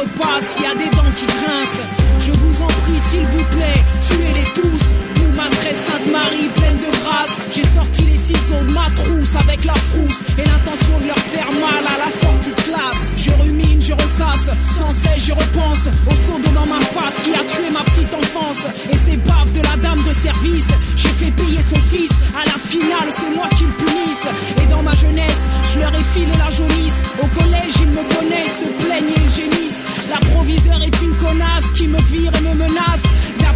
Speaker 9: Passe, y a des dents qui grincent. Je vous en prie, s'il vous plaît, tuez-les tous. Vous, ma très sainte Marie, pleine de grâce, j'ai sorti les ciseaux de ma trousse avec la frousse et l'intention de leur faire mal à la sortie de classe. Je je ressasse, sans cesse je repense au d'eau dans ma face qui a tué ma petite enfance et ces baves de la dame de service. J'ai fait payer son fils, à la finale c'est moi qui le punisse. Et dans ma jeunesse, je leur ai filé la jaunisse. Au collège, ils me connaissent, se plaignent et ils gémissent. La est une connasse qui me vire et me menace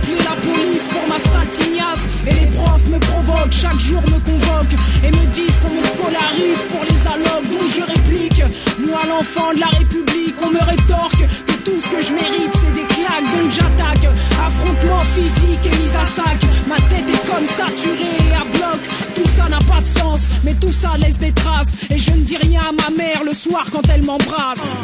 Speaker 9: d'appeler la police pour ma sale tignasse. Et les profs me provoquent, chaque jour me convoquent et me disent qu'on me scolarise pour les allocs. Donc je réplique, moi l'enfant de la République, on me rétorque que tout ce que je mérite c'est des claques. Donc j'attaque, affrontement physique et mise à sac. Ma tête est comme saturée et à bloc. Tout ça n'a pas de sens, mais tout ça laisse des traces. Et je ne dis rien à ma mère le soir quand elle m'embrasse.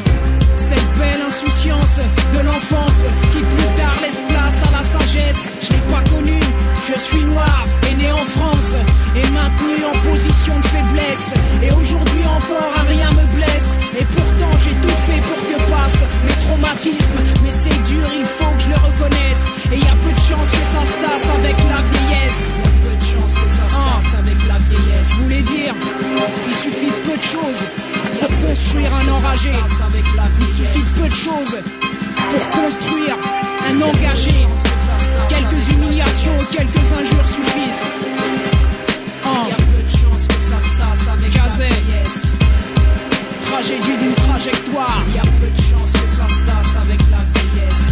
Speaker 9: Cette belle insouciance de l'enfance qui plus tard laisse place à la sagesse. Je l'ai pas connue, je suis noir et né en France et maintenu en position de faiblesse. Et aujourd'hui encore un rien me blesse. Et pourtant j'ai tout fait pour que passent mes traumatismes. Mais c'est dur, il faut que je le reconnaisse. Et y a peu de chance que ça se tasse avec la vieillesse. Y a peu de chance que ça se tasse avec la vieillesse. Je voulais dire, il suffit de peu de choses pour construire un enragé. Il suffit de peu de choses pour construire un engagé. Quelques humiliations, quelques injures suffisent. Il y a peu de chance que ça se tasse avec Gazet. Tragédie d'une trajectoire. Il y a peu de chance que ça se tasse avec la vieillesse.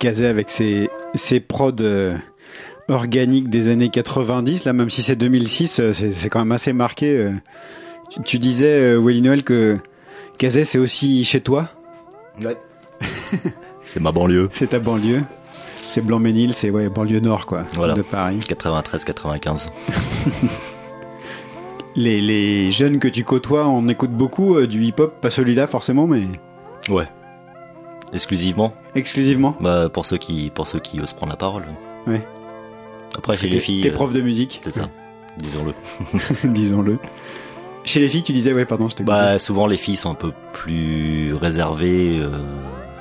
Speaker 1: Kazé avec ses, ses prods euh, organiques des années 90, là, même si c'est 2006, euh, c'est quand même assez marqué. euh. Tu, tu disais, Willy Noël, que Kazé, c'est aussi chez toi
Speaker 8: Ouais. [LAUGHS] c'est ma banlieue.
Speaker 1: C'est ta banlieue C'est Blanc-Ménil, c'est ouais, banlieue nord, quoi,
Speaker 8: Voilà.
Speaker 1: de Paris.
Speaker 8: 93-95. [LAUGHS]
Speaker 1: Les, les jeunes que tu côtoies, on écoute beaucoup euh, du hip-hop, pas celui-là forcément, mais
Speaker 8: Ouais. Exclusivement.
Speaker 1: exclusivement.
Speaker 8: Bah, pour ceux qui, pour ceux qui osent prendre la parole.
Speaker 1: Ouais.
Speaker 8: Après, chez les filles.
Speaker 1: T'es
Speaker 8: euh,
Speaker 1: prof de musique,
Speaker 8: C'est ça. [LAUGHS] Disons-le. [LAUGHS]
Speaker 1: disons-le. Chez les filles, tu disais, ouais, pardon, je t'ai.
Speaker 8: Bah, souvent, les filles sont un peu plus réservées. euh,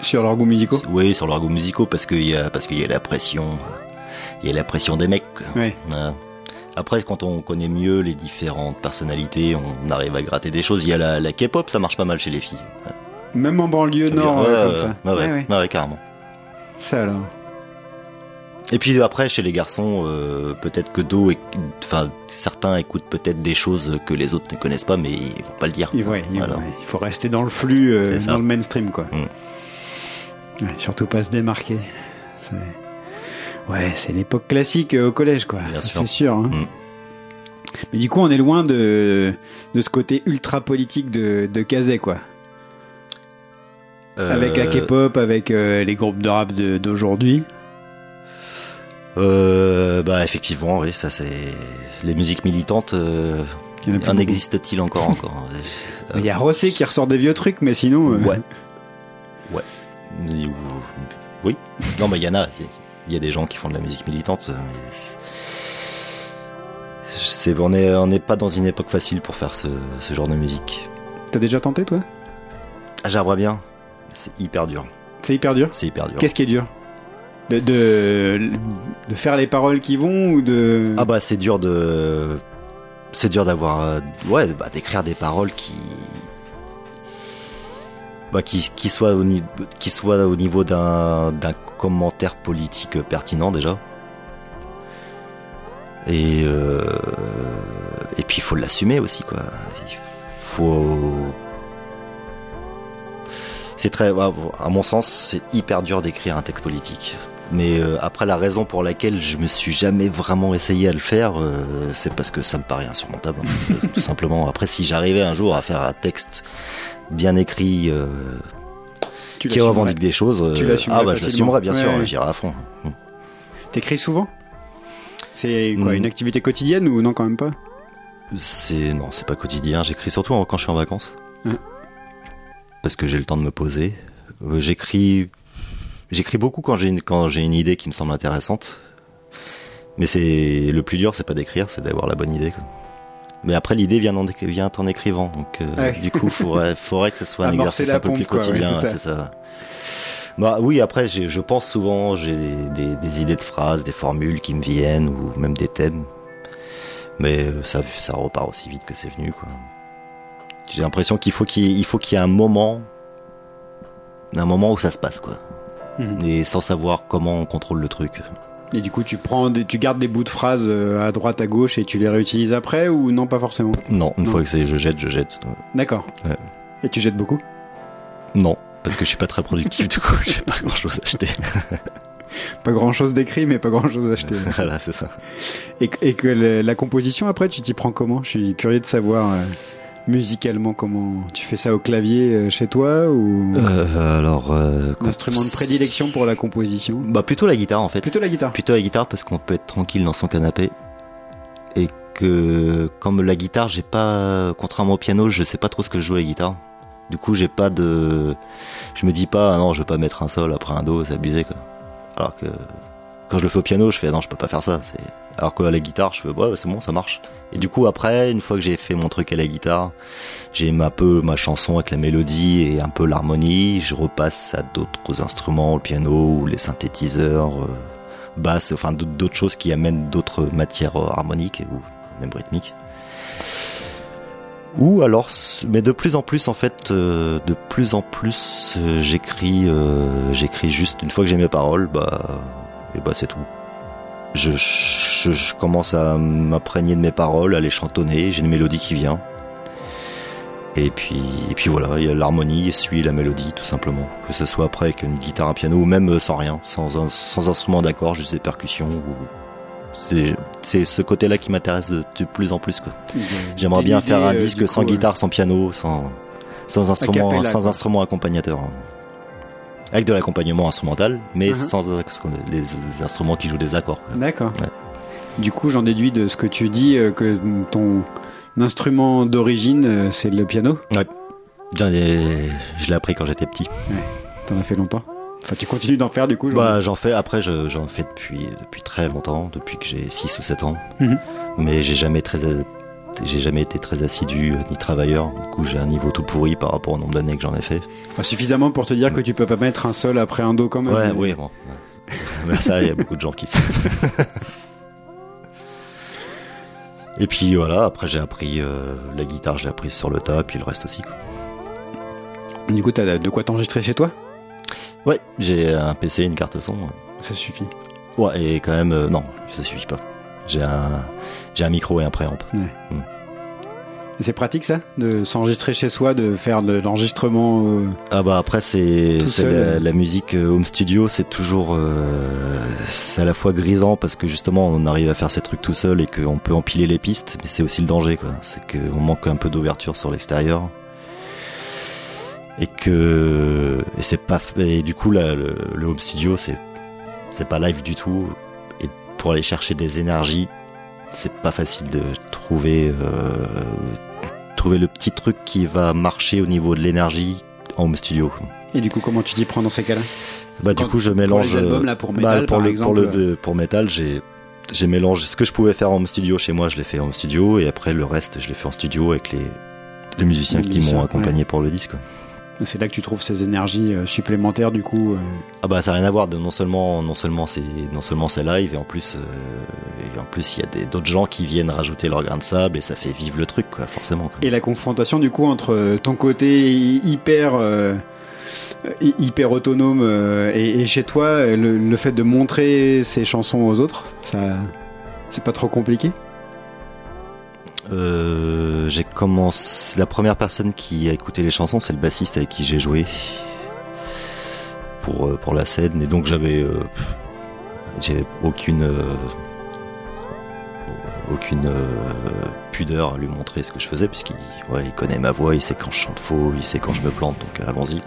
Speaker 1: Sur leurs goûts musicaux?
Speaker 8: Oui, sur leurs goûts musicaux parce qu'il y a parce qu'il y a la pression, il y a la pression des mecs. Voilà. Après, quand on connaît mieux les différentes personnalités, on arrive à gratter des choses. Il y a la, la K-pop, ça marche pas mal chez les filles.
Speaker 1: Même en banlieue nord, euh,
Speaker 8: ouais,
Speaker 1: comme ça.
Speaker 8: Ouais, ouais,
Speaker 1: Ouais,
Speaker 8: carrément.
Speaker 1: Ça alors.
Speaker 8: Et puis après, chez les garçons, euh, peut-être que Do, enfin certains écoutent peut-être des choses que les autres ne connaissent pas, mais ils vont pas le dire.
Speaker 1: Ouais, il,
Speaker 8: Voilà.
Speaker 1: ouais, il faut rester dans le flux, euh, dans le mainstream, quoi.
Speaker 8: Mm.
Speaker 1: Ouais, surtout pas se démarquer. Ouais, c'est l'époque classique euh, au collège, quoi. C'est sûr. hein.
Speaker 8: Mm.
Speaker 1: Mais du coup, on est loin de, de ce côté ultra politique de, de Kazé, quoi.
Speaker 8: Euh,
Speaker 1: Avec la K-pop, avec euh, les groupes de rap d'aujourd'hui.
Speaker 8: Euh, bah effectivement, oui, ça c'est les musiques militantes.
Speaker 1: En
Speaker 8: existe-t-il encore encore [LAUGHS]
Speaker 1: Il y a Rossé qui ressort des vieux trucs, mais sinon.
Speaker 8: Ouais. Ouais. Oui. Non, mais il y en a. Il y a des gens qui font de la musique militante. mais c'est, on n'est on est pas dans une époque facile pour faire ce, ce genre de musique.
Speaker 1: T'as déjà tenté, toi?
Speaker 8: Ah, J'aimerais bien. C'est hyper dur.
Speaker 1: C'est hyper dur.
Speaker 8: C'est hyper dur.
Speaker 1: Qu'est-ce qui est dur de, de, de faire les paroles qui vont ou de.
Speaker 8: Ah bah c'est dur de c'est dur d'avoir euh, ouais bah, d'écrire des paroles qui bah, qui qui soient au qui soient au niveau d'un d'un commentaire politique pertinent déjà et euh, et puis il faut l'assumer aussi quoi il faut c'est très à mon sens c'est hyper dur d'écrire un texte politique mais euh, après la raison pour laquelle je me suis jamais vraiment essayé à le faire, euh, c'est parce que ça me paraît insurmontable, en fait, [LAUGHS] tout simplement. Après, si j'arrivais un jour à faire un texte bien écrit euh,
Speaker 1: Tu
Speaker 8: qui revendique des choses,
Speaker 1: Tu
Speaker 8: ah bah je l'assumerais bien sûr,
Speaker 1: Ouais.
Speaker 8: j'irai à fond.
Speaker 1: T'écris souvent? C'est quoi,
Speaker 8: Mm.
Speaker 1: une activité quotidienne ou non, quand même pas?
Speaker 8: C'est non, c'est pas quotidien. J'écris surtout quand je suis en vacances. Parce que j'ai le temps de me poser. Euh, J'écris, j'écris beaucoup quand j'ai une quand j'ai une idée qui me semble intéressante. Mais c'est le plus dur, c'est pas d'écrire, c'est d'avoir la bonne idée. quoi. Mais après, l'idée vient en, vient en écrivant, donc euh,
Speaker 1: Ouais.
Speaker 8: du coup, faudrait, [LAUGHS] faudrait que ce soit un
Speaker 1: Amorcer
Speaker 8: exercice un peu plus
Speaker 1: quoi, ouais,
Speaker 8: quotidien.
Speaker 1: c'est ça.
Speaker 8: Bah oui, après, je pense souvent, j'ai des, des- des idées de phrases, des formules qui me viennent, ou même des thèmes. Mais euh, ça, ça repart aussi vite que c'est venu, quoi. J'ai l'impression qu'il faut qu'il il faut qu'il y ait un moment, un moment où ça se passe, quoi.
Speaker 1: Mhm.
Speaker 8: Et sans savoir comment on contrôle le truc.
Speaker 1: Et du coup, tu prends, des, tu gardes des bouts de phrases euh, à droite, à gauche et tu les réutilises après ou non, pas forcément?
Speaker 8: Non, une
Speaker 1: Non.
Speaker 8: fois que c'est je jette, je jette.
Speaker 1: D'accord.
Speaker 8: Ouais.
Speaker 1: Et tu jettes beaucoup?
Speaker 8: Non, parce que je suis pas très productif, du coup, [LAUGHS] j'ai pas grand chose à acheter. [LAUGHS]
Speaker 1: Pas grand chose d'écrit, mais pas grand chose acheté. [LAUGHS]
Speaker 8: voilà, c'est ça.
Speaker 1: et, et que le- la composition, après, tu t'y prends comment? Je suis curieux de savoir euh, musicalement comment tu fais ça au clavier euh, chez toi ou
Speaker 8: Euh, alors, euh,
Speaker 1: l'instrument de prédilection pour la composition?
Speaker 8: Bah plutôt la guitare en fait.
Speaker 1: Plutôt la guitare.
Speaker 8: Plutôt la guitare parce qu'on peut être tranquille dans son canapé. Et que comme la guitare, j'ai pas contrairement au piano, je sais pas trop ce que je joue à la guitare. Du coup, j'ai pas de je me dis pas ah non, je vais pas mettre un sol après un do, c'est abusé quoi. Alors que quand je le fais au piano, je fais non, je peux pas faire ça, c'est alors qu'à la guitare, je fais ouais, c'est bon, ça marche. Et du coup, après, une fois que j'ai fait mon truc à la guitare, j'ai un peu ma chanson avec la mélodie et un peu l'harmonie. Je repasse à d'autres instruments, le piano ou les synthétiseurs, euh, basse, enfin d'autres choses qui amènent d'autres matières euh, harmoniques ou même rythmiques. Ou alors, mais de plus en plus en fait, euh, de plus en plus, euh, j'écris, j'écris juste une fois que j'ai mes paroles, bah, et bah c'est tout. Je, je, je commence à m'imprégner de mes paroles, à les chantonner, j'ai une mélodie qui vient. Et puis, et puis voilà, il y a l'harmonie suit la mélodie tout simplement. Que ce soit après avec une guitare, un piano ou même euh, sans rien, sans, sans instrument d'accord, juste des percussions. Ou... C'est ce côté-là qui m'intéresse de, de plus en plus. J'aimerais bien faire un
Speaker 1: euh,
Speaker 8: disque sans
Speaker 1: coup,
Speaker 8: guitare, sans piano, sans, sans instrument, sans
Speaker 1: quoi.
Speaker 8: instrument accompagnateur. Avec de l'accompagnement instrumental, mais
Speaker 1: Mhm.
Speaker 8: sans les, les instruments qui jouent des accords.
Speaker 1: D'accord.
Speaker 8: Ouais.
Speaker 1: Du coup, j'en déduis de ce que tu dis euh, que ton instrument d'origine, euh, c'est le piano.
Speaker 8: Ai- Je l'ai appris quand j'étais petit.
Speaker 1: T'en as fait longtemps. Enfin, tu continues d'en faire du coup.
Speaker 8: Bah, j'en fais, après, je- j'en fais depuis, depuis très longtemps, depuis que j'ai 6 ou 7 ans.
Speaker 1: Mhm.
Speaker 8: Mais j'ai jamais très, j'ai jamais été très assidu, euh, ni travailleur. Du coup, j'ai un niveau tout pourri par rapport au nombre d'années que j'en ai fait.
Speaker 1: Enfin, suffisamment pour te dire que tu peux pas mettre un sol après un do quand même.
Speaker 8: Ouais, oui, bon. Ça, il y a beaucoup de gens qui savent. Et puis voilà, après j'ai appris euh, la guitare, j'ai appris sur le tas, puis le reste aussi. Quoi.
Speaker 1: Du coup, t'as de quoi t'enregistrer chez toi?
Speaker 8: Ouais, j'ai un PC, une carte son.
Speaker 1: Ça suffit.
Speaker 8: Ouais, et quand même, euh, non, ça suffit pas. J'ai un, j'ai un micro et un préamp.
Speaker 1: Et c'est pratique ça De s'enregistrer chez soi, de faire de l'enregistrement. euh,
Speaker 8: Ah bah après c'est
Speaker 1: seul.
Speaker 8: la, la musique euh, home studio c'est toujours euh, c'est à la fois grisant parce que justement on arrive à faire ces trucs tout seul et qu'on peut empiler les pistes mais c'est aussi le danger quoi c'est qu'on manque un peu d'ouverture sur l'extérieur et que et c'est pas et du coup là, le, le home studio c'est c'est pas live du tout et pour aller chercher des énergies c'est pas facile de trouver euh, trouver le petit truc qui va marcher au niveau de l'énergie en home studio.
Speaker 1: Et du coup, comment tu t'y prends dans ces cas-là?
Speaker 8: Bah du coup je
Speaker 1: pour
Speaker 8: mélange
Speaker 1: les albums,
Speaker 8: euh,
Speaker 1: là, pour
Speaker 8: bah, pour
Speaker 1: par
Speaker 8: le,
Speaker 1: exemple.
Speaker 8: pour le pour métal j'ai j'ai mélangé ce que je pouvais faire en home studio chez moi je l'ai fait en home studio et après le reste je l'ai fait en studio avec les les musiciens
Speaker 1: Les
Speaker 8: qui m'ont accompagné pour le disque.
Speaker 1: C'est là que tu trouves ces énergies euh, supplémentaires du coup. euh,
Speaker 8: Ah bah ça n'a rien à voir de non seulement non seulement c'est non seulement c'est live et en plus euh, et en plus il y a des- d'autres gens qui viennent rajouter leur grain de sable et ça fait vivre le truc quoi forcément. quoi.
Speaker 1: Et la confrontation du coup entre ton côté hyper euh, hy- hyper autonome euh, et, et chez toi le, le fait de montrer ces chansons aux autres, ça c'est pas trop compliqué?
Speaker 8: Euh, j'ai commencé. La première personne qui a écouté les chansons, c'est le bassiste avec qui j'ai joué pour euh, pour la scène, et donc j'avais euh, j'avais aucune aucune pudeur à lui montrer ce que je faisais, puisqu'il il connaît ma voix, il sait quand je chante faux, il sait quand je me plante, donc allons-y.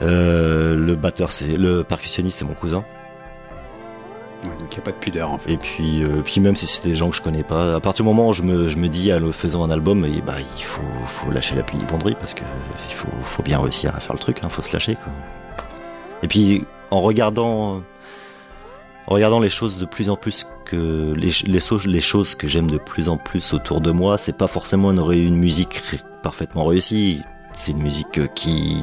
Speaker 8: le batteur, c'est le percussionniste, c'est mon cousin.
Speaker 1: Ouais, donc il y a pas de pudeur en fait.
Speaker 8: Et puis, euh, puis même si c'était des gens que je connais pas, à partir du moment où je me, je me dis, à le faisant un album, et bah, il faut, faut lâcher la pudibonderie parce que il faut, faut bien réussir à faire le truc, hein, faut se lâcher. Quoi. Et puis, en regardant, en regardant les choses de plus en plus que les, les, so- les choses que j'aime de plus en plus autour de moi, c'est pas forcément une, musique parfaitement réussie. C'est une musique euh, qui,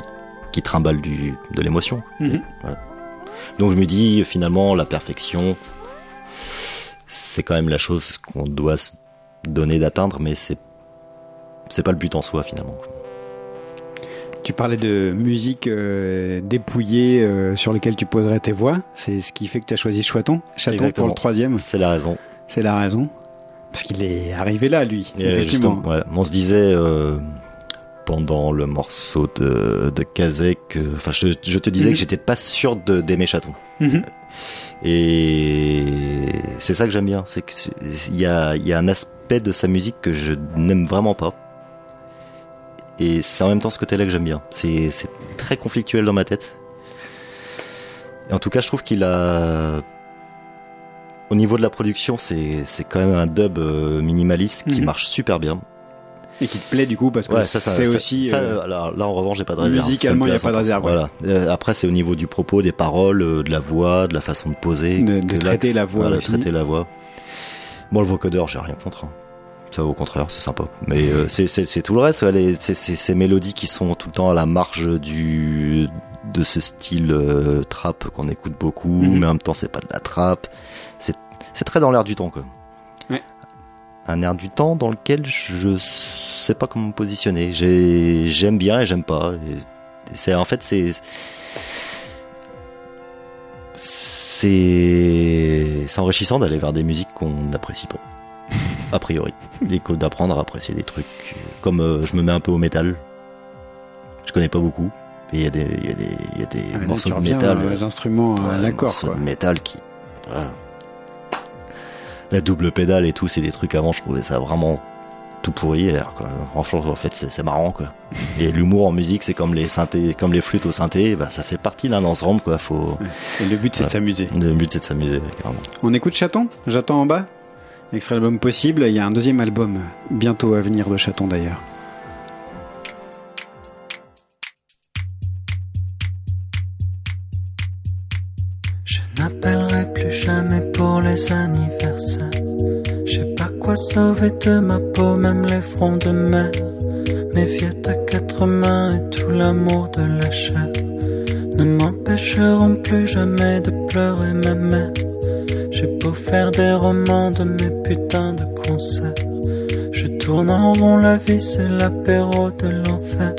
Speaker 8: qui trimballe du, de l'émotion.
Speaker 1: Mhm.
Speaker 8: Voilà. Donc je me dis finalement la perfection, c'est quand même la chose qu'on doit se donner d'atteindre, mais c'est c'est pas le but en soi finalement.
Speaker 1: Tu parlais de musique euh, dépouillée euh, sur lesquelles tu poserais tes voix. C'est ce qui fait que tu as choisi Chaton. Chaton pour le troisième.
Speaker 8: C'est la raison.
Speaker 1: C'est la raison. Parce qu'il est arrivé là, lui.
Speaker 8: Et
Speaker 1: effectivement.
Speaker 8: justement, ouais, on se disait euh, pendant le morceau de, de Kazek, euh, enfin je, je te disais
Speaker 1: Mhm.
Speaker 8: que j'étais pas sûr d'aimer Chaton.
Speaker 1: Mhm.
Speaker 8: Et c'est ça que j'aime bien, c'est qu'il y a, il y a un aspect de sa musique que je n'aime vraiment pas. Et c'est en même temps ce côté-là que j'aime bien. C'est très conflictuel dans ma tête. Et en tout cas, je trouve qu'il a... Au niveau de la production, c'est c'est quand même un dub euh, minimaliste qui
Speaker 1: Mhm.
Speaker 8: marche super bien.
Speaker 1: Et qui te plaît du coup parce que
Speaker 8: Ouais, ça, ça-
Speaker 1: c'est
Speaker 8: ça-
Speaker 1: aussi. euh,
Speaker 8: là, en revanche, j'ai pas de réserve.
Speaker 1: musicalement, il y a pas de
Speaker 8: 100%.
Speaker 1: réserve.
Speaker 8: Voilà. Euh, après, c'est au niveau du propos, des paroles, euh, de la voix, de la façon de poser.
Speaker 1: De- traiter la voix
Speaker 8: voilà, de
Speaker 1: aussi.
Speaker 8: traiter la voix. Moi, le vocodeur, j'ai rien contre. hein. Ça, au contraire, c'est sympa. Mais c'est- tout le reste. ouais, les- ces mélodies qui sont tout le temps à la marge du de ce style trap qu'on écoute beaucoup,
Speaker 1: Mhm.
Speaker 8: mais en même temps, c'est pas de la trap. C'est c'est très dans l'air du temps, quoi. Un air du temps dans lequel je sais pas comment me positionner. J'ai- J'aime bien et j'aime pas. C'est en fait c'est c'est c'est enrichissant d'aller vers des musiques qu'on n'apprécie pas a priori et d'apprendre à apprécier des trucs comme euh, je me mets un peu au métal je connais pas beaucoup et il y a des y a des il y a des
Speaker 1: ah,
Speaker 8: morceaux de métal
Speaker 1: les instruments à
Speaker 8: Ouais,
Speaker 1: l'accord.
Speaker 8: morceaux
Speaker 1: quoi.
Speaker 8: de métal qui voilà. La double pédale et tout c'est des trucs avant je trouvais ça vraiment tout pourri alors, quoi. Enfin, en fait c'est marrant quoi et l'humour en musique c'est comme les synthés comme les flûtes au synthé bah ça fait partie d'un ensemble quoi faut
Speaker 1: Et le but c'est de s'amuser.
Speaker 8: le but c'est de s'amuser carrément
Speaker 1: On écoute Chaton? J'attends en bas? Extrait album possible. Il y a un deuxième album bientôt à venir de Chaton d'ailleurs.
Speaker 10: Je n'appellerai plus jamais pour les anniversaires. Sauver de ma peau, même les fronts de mer. Mes fiettes à quatre mains et tout l'amour de la chair ne m'empêcheront plus jamais de pleurer ma mère. J'ai beau faire des romans de mes putains de concerts. Je tourne en rond, la vie c'est l'apéro de l'enfer.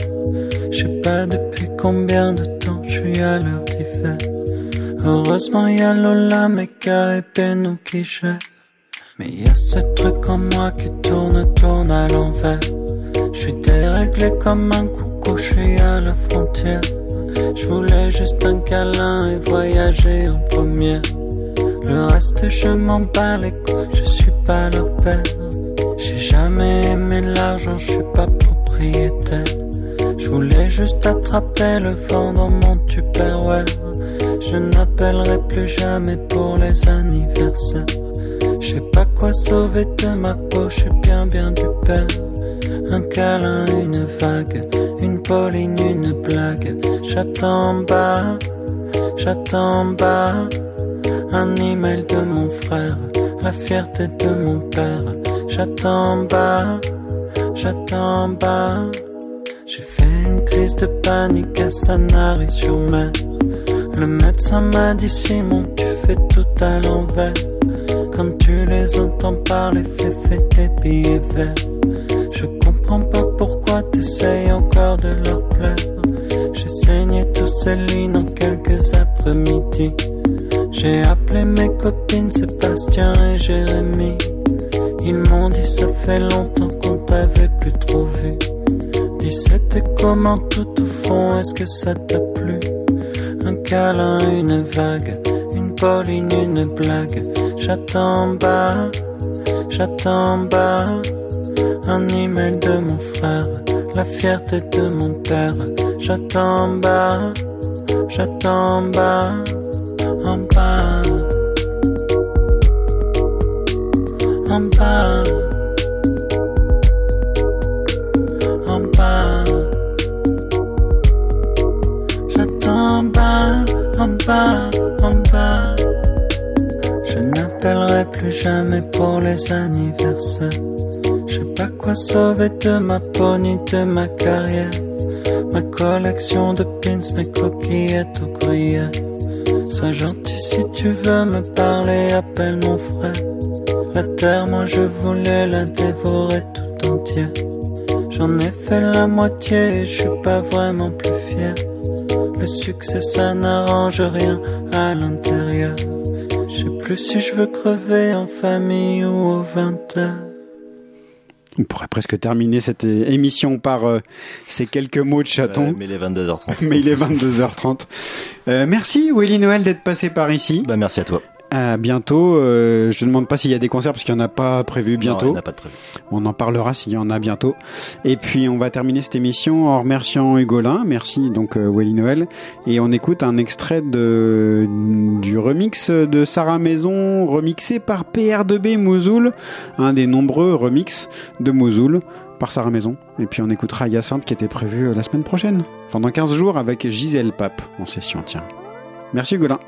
Speaker 10: Je sais pas depuis combien de temps je suis à l'heure d'hiver. Heureusement y a Lola, Meka et Beno qui gèrent. Mais y a ce truc en moi qui tourne, tourne à l'envers. Je suis déréglé comme un coucou, je suis à la frontière. Je voulais juste un câlin et voyager en première. Le reste, je m'en bats les couilles, je suis pas leur père. J'ai jamais aimé l'argent, je suis pas propriétaire. Je voulais juste attraper le vent dans mon tupperware. Je n'appellerai plus jamais pour les anniversaires. Je sais pas quoi sauver de ma peau, je suis bien bien du père. Un câlin, une vague, une pauline, une blague. J'attends bas, j'attends bas. Un email de mon frère, la fierté de mon père. J'attends bas, j'attends bas. J'ai fait une crise de panique à Sanary-sur-Mer. Le médecin m'a dit Simon, tu fais tout à l'envers. Quand tu les entends parler, fais, fais tes billets verts. Je comprends pas pourquoi t'essayes encore de leur plaire. J'ai saigné tous ces lignes en quelques après-midi. J'ai appelé mes copines Sébastien et Jérémy. Ils m'ont dit ça fait longtemps qu'on t'avait plus trop vu. Dis c'était comment tout au fond, est-ce que ça t'a plu? Un câlin, une vague, une pauline, une blague. J'attends bas, j'attends bas. Un email de mon frère, la fierté de mon père. J'attends bas, j'attends bas, en bas, en bas, quoi sauver de ma peau ni de ma carrière. Ma collection de pins, mes coquillettes au gruyère. Sois gentil si tu veux me parler, appelle mon frère. La terre, moi je voulais la dévorer tout entière. J'en ai fait la moitié et je suis pas vraiment plus fier. Le succès ça n'arrange rien à l'intérieur. Je sais plus si je veux crever en famille ou au 20 heures.
Speaker 1: On pourrait presque terminer cette é- émission par euh, ces quelques mots de chaton.
Speaker 8: Mais il est 22h30. [LAUGHS]
Speaker 1: Mais il est 22h30. Euh, merci Willy Noël d'être passé par ici.
Speaker 8: Bah, merci à toi.
Speaker 1: À bientôt. Euh, je ne demande pas s'il y a des concerts parce qu'il n'y en a pas prévu
Speaker 8: Non, il
Speaker 1: bientôt.
Speaker 8: en a pas de prévu.
Speaker 1: On en parlera s'il y en a bientôt. Et puis on va terminer cette émission en remerciant Hugolin. Merci donc euh, Willy Noël. Et on écoute un extrait de, du remix de Sarah Maison, remixé par PR2B Mouzoul, un des nombreux remixes de Mouzoul par Sarah Maison. Et puis on écoutera Hyacinthe qui était prévu euh, la semaine prochaine, pendant 15 jours avec Gisèle Pape en session. Tiens. Merci Hugolin.